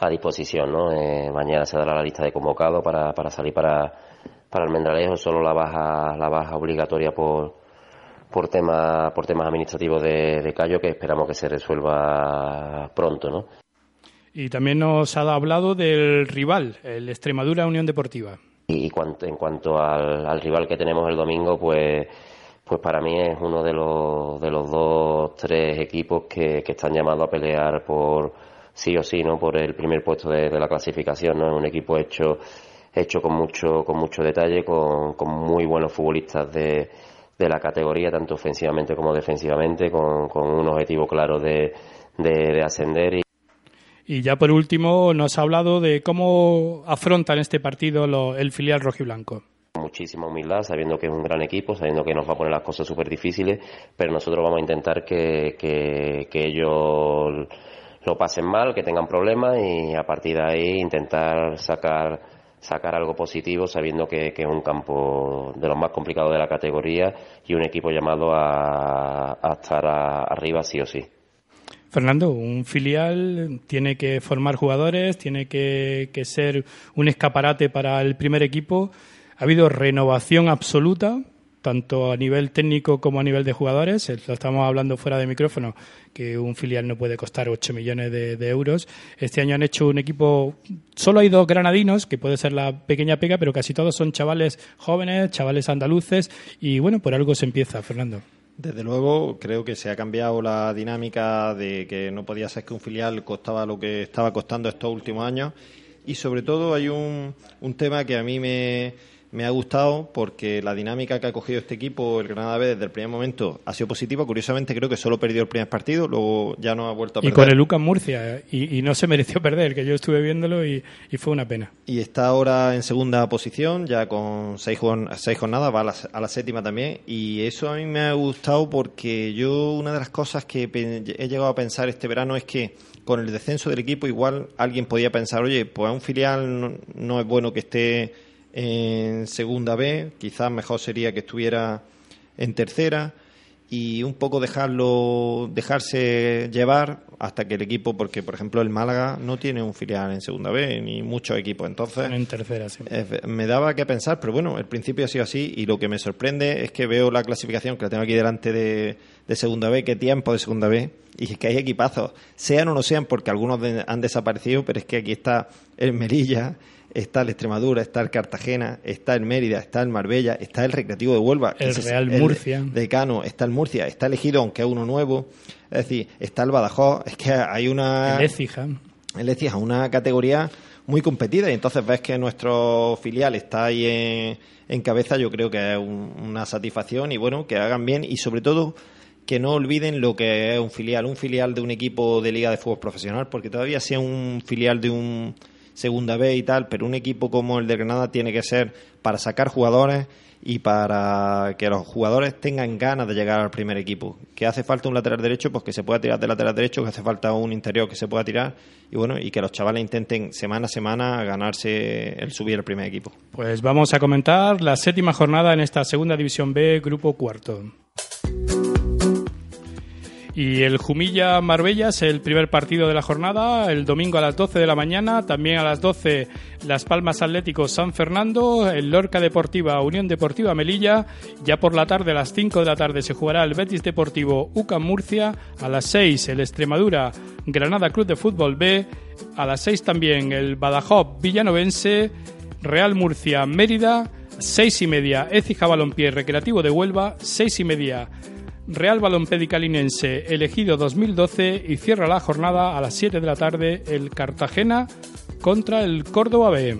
a disposición, ¿no? mañana se dará la lista de convocados para, para salir para para Almendralejo solo la baja la baja obligatoria por por tema por temas administrativos de, de Cayo que esperamos que se resuelva pronto, ¿no? Y también nos ha hablado del rival, el Extremadura Unión Deportiva. Y en cuanto al, al rival que tenemos el domingo, pues pues para mí es uno de los, de los dos, tres equipos que, que están llamados a pelear por sí o sí, ¿no? Por el primer puesto de, de la clasificación, ¿no? Es un equipo hecho hecho con mucho, con mucho detalle, con, con muy buenos futbolistas de, de la categoría, tanto ofensivamente como defensivamente, con, con un objetivo claro de, de, ascender. Y... y ya por último nos ha hablado de cómo afrontan este partido lo, el filial rojiblanco muchísima humildad, sabiendo que es un gran equipo, sabiendo que nos va a poner las cosas súper difíciles, pero nosotros vamos a intentar que, que, que, ellos lo pasen mal, que tengan problemas y a partir de ahí intentar sacar sacar algo positivo sabiendo que, es un campo de los más complicados de la categoría y un equipo llamado a, estar arriba sí o sí. Fernando, un filial tiene que formar jugadores, tiene que, que ser un escaparate para el primer equipo. Ha habido renovación absoluta tanto a nivel técnico como a nivel de jugadores. Lo estamos hablando fuera de micrófono, que un filial no puede costar 8 millones de, euros. Este año han hecho un equipo, solo hay dos granadinos, que puede ser la pequeña pega, pero casi todos son chavales jóvenes, chavales andaluces, y bueno, por algo se empieza, Fernando. Desde luego, creo que se ha cambiado la dinámica de que no podía ser que un filial costaba lo que estaba costando estos últimos años. Y sobre todo hay un, un tema que a mí me, me ha gustado porque la dinámica que ha cogido este equipo, el Granada B, desde el primer momento ha sido positiva. Curiosamente, creo que solo perdió el primer partido, luego ya no ha vuelto a perder. Y con el Lucas Murcia, y, no se mereció perder, que yo estuve viéndolo y, fue una pena. Y está ahora en segunda posición, ya con seis, seis jornadas, va a la, a la séptima también. Y eso a mí me ha gustado porque yo, una de las cosas que he llegado a pensar este verano es que con el descenso del equipo, igual alguien podía pensar, oye, pues a un filial no es bueno que esté en segunda B, quizás mejor sería que estuviera en tercera y un poco dejarlo dejarse llevar hasta que el equipo porque por ejemplo el Málaga no tiene un filial en segunda B ni muchos equipos. Entonces en tercera me daba que pensar pero bueno el principio ha sido así y lo que me sorprende es que veo la clasificación que la tengo aquí delante de, de segunda B qué tiempo de segunda B y que hay equipazos sean o no sean porque algunos han desaparecido pero es que aquí está el Merilla está el Extremadura, está el Cartagena, está el Mérida, está el Marbella, está el Recreativo de Huelva, el Real Murcia, Decano, está el Murcia, está elegido aunque es uno nuevo, es decir, está el Badajoz, es que hay una el Écija, el Écija, una categoría muy competida y entonces ves que nuestro filial está ahí en, cabeza, yo creo que es una satisfacción y bueno, que hagan bien y sobre todo que no olviden lo que es un filial, un filial de un equipo de liga de fútbol profesional, porque todavía sea un filial de un segunda B y tal, pero un equipo como el de Granada tiene que ser para sacar jugadores y para que los jugadores tengan ganas de llegar al primer equipo. Que hace falta un lateral derecho, pues que se pueda tirar de lateral derecho, que hace falta un interior que se pueda tirar y bueno, y que los chavales intenten semana a semana ganarse el subir al primer equipo. Pues vamos a comentar la séptima jornada en esta segunda división B, grupo cuarto. Y el Jumilla Marbella es el primer partido de la jornada, el domingo a las 12 de la mañana, también a las 12 Las Palmas Atlético San Fernando, el Lorca Deportiva Unión Deportiva Melilla, ya por la tarde a las 5 de la tarde se jugará el Betis Deportivo UCAM Murcia, a las 6 el Extremadura Granada Club de Fútbol B, a las 6 también el Badajoz Villanovense, Real Murcia Mérida, 6 y media Écija Balompié Recreativo de Huelva, 6 y media Real Balompédica-Linense elegido 2012 y cierra la jornada a las 7 de la tarde el Cartagena contra el Córdoba B.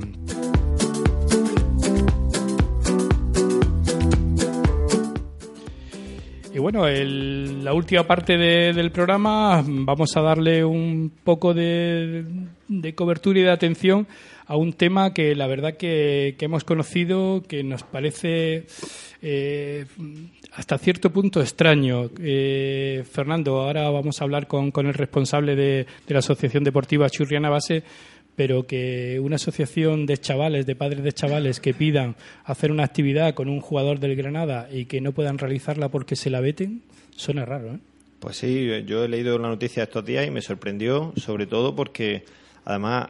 Y bueno, la última parte del programa vamos a darle un poco de, cobertura y de atención a un tema que la verdad que, hemos conocido, que nos parece eh, hasta cierto punto extraño. Eh, Fernando, ahora vamos a hablar con, el responsable de, la Asociación Deportiva Churriana Base, pero que una asociación de chavales, de padres de chavales, que pidan hacer una actividad con un jugador del Granada y que no puedan realizarla porque se la veten, suena raro, ¿eh? Pues sí, yo he leído la noticia estos días y me sorprendió, sobre todo porque además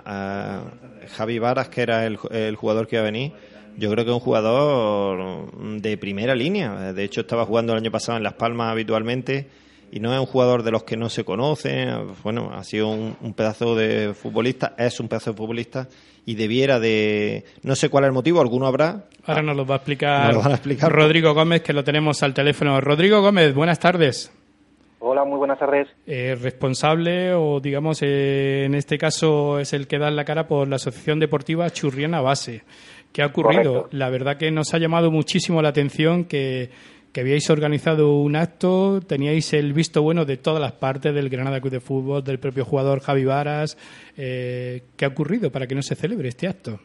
Javi Varas, que era el, el jugador que iba a venir, yo creo que es un jugador de primera línea. De hecho, estaba jugando el año pasado en Las Palmas habitualmente y no es un jugador de los que no se conoce. Bueno, ha sido un, pedazo de futbolista, es un pedazo de futbolista y debiera de. No sé cuál es el motivo, alguno habrá. Ahora nos lo va a explicar, a explicar Rodrigo Gómez, que lo tenemos al teléfono. Rodrigo Gómez, buenas tardes. Hola, muy buenas tardes. Eh, responsable, o digamos, eh, en este caso es el que da la cara por la Asociación Deportiva Churriana Base. ¿Qué ha ocurrido? La verdad que nos ha llamado muchísimo la atención que, habíais organizado un acto, teníais el visto bueno de todas las partes del Granada Club de Fútbol, del propio jugador Javi Varas. Eh, ¿Qué ha ocurrido para que no se celebre este acto?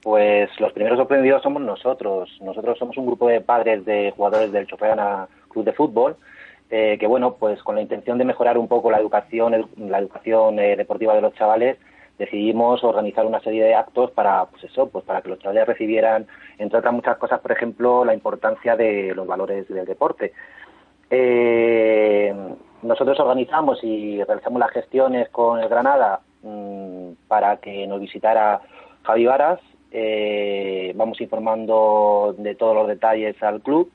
Pues los primeros sorprendidos somos nosotros. Nosotros somos un grupo de padres de jugadores del Chorreana Club de Fútbol eh, que, bueno, pues con la intención de mejorar un poco la educación, la educación eh, deportiva de los chavales, decidimos organizar una serie de actos para, pues eso, pues para que los chavales recibieran, entre otras muchas cosas, por ejemplo, la importancia de los valores del deporte. Eh, nosotros organizamos y realizamos las gestiones con el Granada mm, para que nos visitara Javi Varas. Eh, vamos informando de todos los detalles al club.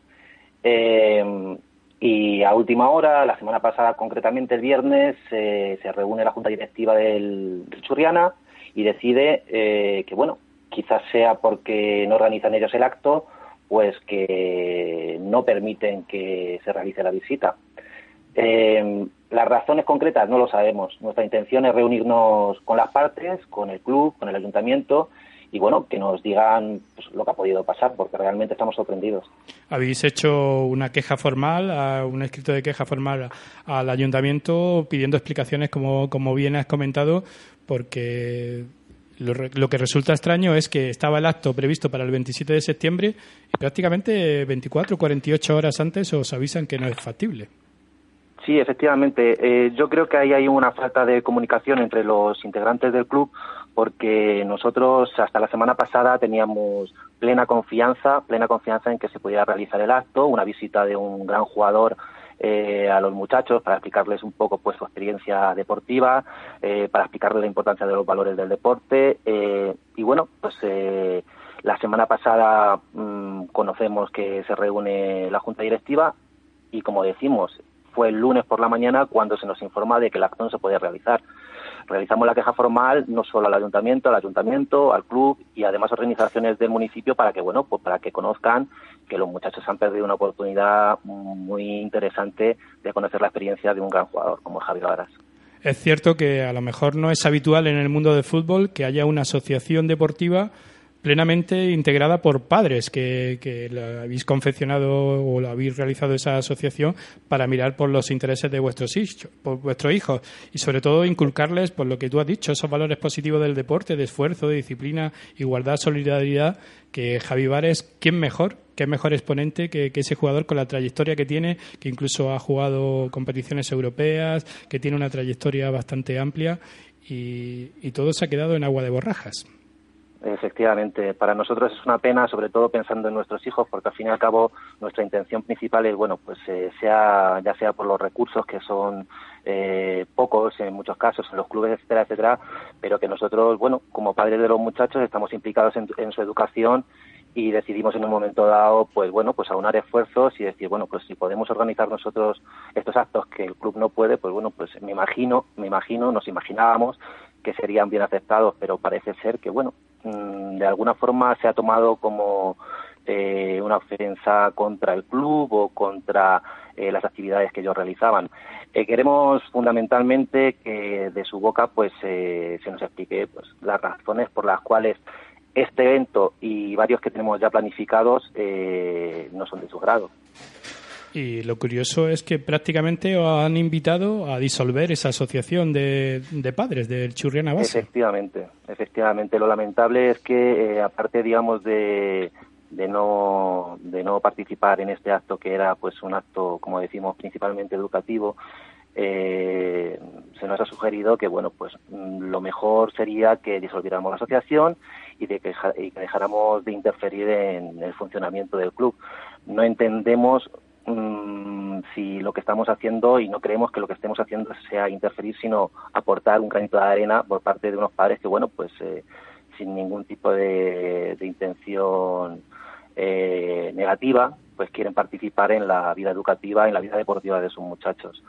Eh, y a última hora, la semana pasada concretamente el viernes, eh, se reúne la Junta Directiva del, Churriana y decide eh, que, bueno, quizás sea porque no organizan ellos el acto, pues que no permiten que se realice la visita. Eh, las razones concretas no lo sabemos. Nuestra intención es reunirnos con las partes, con el club, con el ayuntamiento y bueno, que nos digan pues, lo que ha podido pasar, porque realmente estamos sorprendidos. Habéis hecho una queja formal, un escrito de queja formal al ayuntamiento pidiendo explicaciones, como, como bien has comentado, porque lo, que resulta extraño es que estaba el acto previsto para el 27 de septiembre y prácticamente 24 o 48 horas antes os avisan que no es factible. Sí, efectivamente. Eh, yo creo que ahí hay una falta de comunicación entre los integrantes del club porque nosotros hasta la semana pasada teníamos plena confianza, plena confianza en que se pudiera realizar el acto, una visita de un gran jugador eh, a los muchachos para explicarles un poco pues su experiencia deportiva, eh, para explicarles la importancia de los valores del deporte y bueno, pues la semana pasada mm, conocemos que se reúne la junta directiva y como decimos fue el lunes por la mañana cuando se nos informa de que el acto no se podía realizar. Realizamos la queja formal no solo al ayuntamiento, al ayuntamiento, al club y además organizaciones del municipio para que bueno, pues para que conozcan que los muchachos han perdido una oportunidad muy interesante de conocer la experiencia de un gran jugador como Javier Varas. Es cierto que a lo mejor no es habitual en el mundo del fútbol que haya una asociación deportiva plenamente integrada por padres que, que habéis confeccionado o lo habéis realizado esa asociación para mirar por los intereses de vuestros hijos, por vuestros hijos y sobre todo inculcarles por lo que tú has dicho esos valores positivos del deporte, de esfuerzo, de disciplina, igualdad, solidaridad que Javi Vares, ¿quién mejor? ¿Qué mejor exponente que, ese jugador con la trayectoria que tiene, que incluso ha jugado competiciones europeas, que tiene una trayectoria bastante amplia y todo se ha quedado en agua de borrajas? Efectivamente, para nosotros es una pena, sobre todo pensando en nuestros hijos, porque al fin y al cabo nuestra intención principal es, bueno, pues eh, sea ya sea por los recursos que son eh, pocos en muchos casos en los clubes, etcétera, etcétera, pero que nosotros, bueno, como padres de los muchachos estamos implicados en, en su educación y decidimos en un momento dado, pues bueno, pues aunar esfuerzos y decir, bueno, pues si podemos organizar nosotros estos actos que el club no puede, pues bueno, pues me imagino, me imagino, nos imaginábamos que serían bien aceptados, pero parece ser que, bueno, mm, de alguna forma se ha tomado como eh, una ofensa contra el club o contra eh, las actividades que ellos realizaban. Eh, queremos fundamentalmente que de su boca pues se nos explique pues, las razones por las cuales este evento y varios que tenemos ya planificados no son de su grado. Y lo curioso es que prácticamente han invitado a disolver esa asociación de, padres del Churriana Base. Efectivamente, efectivamente. Lo lamentable es que, eh, aparte, digamos, de, de, no, de no participar en este acto, que era pues un acto, como decimos, principalmente educativo, eh, se nos ha sugerido que, bueno, pues lo mejor sería que disolviéramos la asociación y, de que, y que dejáramos de interferir en el funcionamiento del club. No entendemos Mm, si lo que estamos haciendo, y no creemos que lo que estemos haciendo sea interferir, sino aportar un granito de arena por parte de unos padres que, bueno, pues eh, sin ningún tipo de, intención eh, negativa, pues quieren participar en la vida educativa, en la vida deportiva de sus muchachos.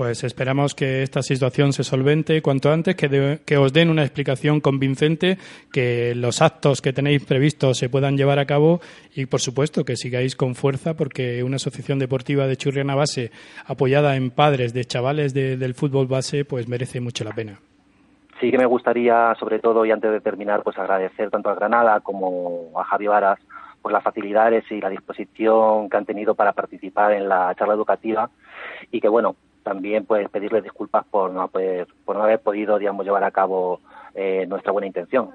Pues esperamos que esta situación se solvente cuanto antes, que, que, os den una explicación convincente, que los actos que tenéis previstos se puedan llevar a cabo y, por supuesto, que sigáis con fuerza porque una asociación deportiva de Churriana Base apoyada en padres de chavales del fútbol base pues merece mucho la pena. Sí que me gustaría, sobre todo, y antes de terminar, pues agradecer tanto a Granada como a Javi Varas por las facilidades y la disposición que han tenido para participar en la charla educativa y que, bueno, también pues pedirles disculpas por no haber, por no haber podido digamos llevar a cabo eh, nuestra buena intención.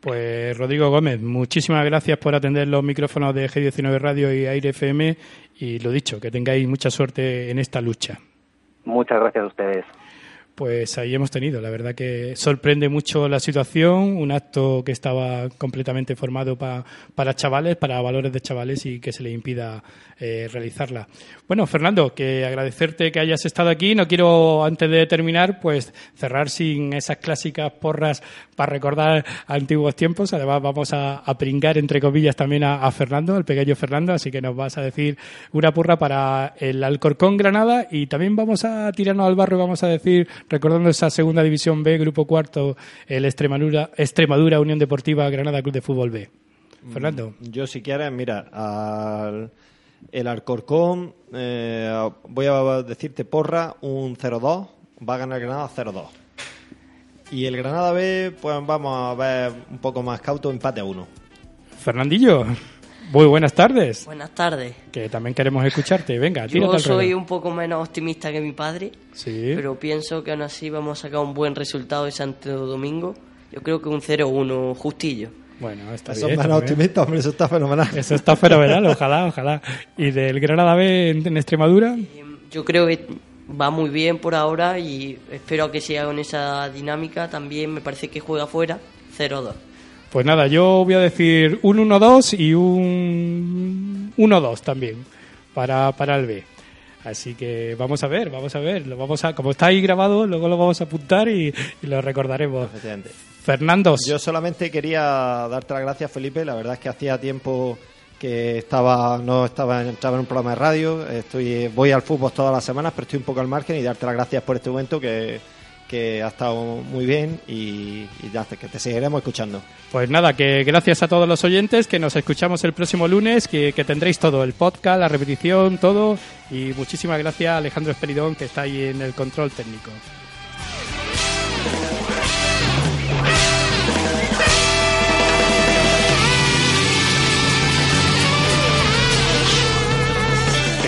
Pues Rodrigo Gómez, muchísimas gracias por atender los micrófonos de G19 Radio y Aire FM y lo dicho, que tengáis mucha suerte en esta lucha. Muchas gracias a ustedes pues ahí hemos tenido. La verdad que sorprende mucho la situación, un acto que estaba completamente formado para chavales, para valores de chavales y que se le impida eh, realizarla. Bueno, Fernando, que agradecerte que hayas estado aquí. No quiero, antes de terminar, pues cerrar sin esas clásicas porras para recordar antiguos tiempos. Además, vamos a, pringar, entre comillas, también a, Fernando, al pequeño Fernando, así que nos vas a decir una porra para el Alcorcón Granada y también vamos a tirarnos al barro y vamos a decir recordando esa segunda división B, grupo cuarto, el Extremadura, Extremadura Unión Deportiva Granada Club de Fútbol B. Mm, Fernando. Yo si quieres, mira, al el Alcorcón, eh, voy a decirte porra, un 0-2, va a ganar Granada 0-2. Y el Granada B, pues vamos a ver un poco más cauto, empate a uno. Fernandillo, muy buenas tardes. Buenas tardes. Que también queremos escucharte. Venga, tírate Yo soy un poco menos optimista que mi padre, sí. pero pienso que aún así vamos a sacar un buen resultado de Santo Domingo. Yo creo que un 0-1 justillo. Bueno, está eso bien. optimista, hombre, eso está fenomenal. Eso está fenomenal, ojalá, ojalá. ¿Y del Granada B en, en Extremadura? Yo creo que va muy bien por ahora y espero que siga con esa dinámica. También me parece que juega fuera 0-2. Pues nada, yo voy a decir un 1-2 y un 1-2 también para, para el B. Así que vamos a ver, vamos a ver. Lo vamos a, como está ahí grabado, luego lo vamos a apuntar y, y lo recordaremos. Fernando. Yo solamente quería darte las gracias, Felipe. La verdad es que hacía tiempo que estaba no estaba entraba en un programa de radio. Estoy voy al fútbol todas las semanas, pero estoy un poco al margen y darte las gracias por este momento que, que ha estado muy bien y, y ya, que te seguiremos escuchando. Pues nada, que gracias a todos los oyentes, que nos escuchamos el próximo lunes, que, que tendréis todo, el podcast, la repetición, todo. Y muchísimas gracias a Alejandro Esperidón, que está ahí en el control técnico.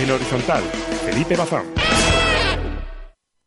En horizontal, Felipe Bazán.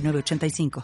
906985.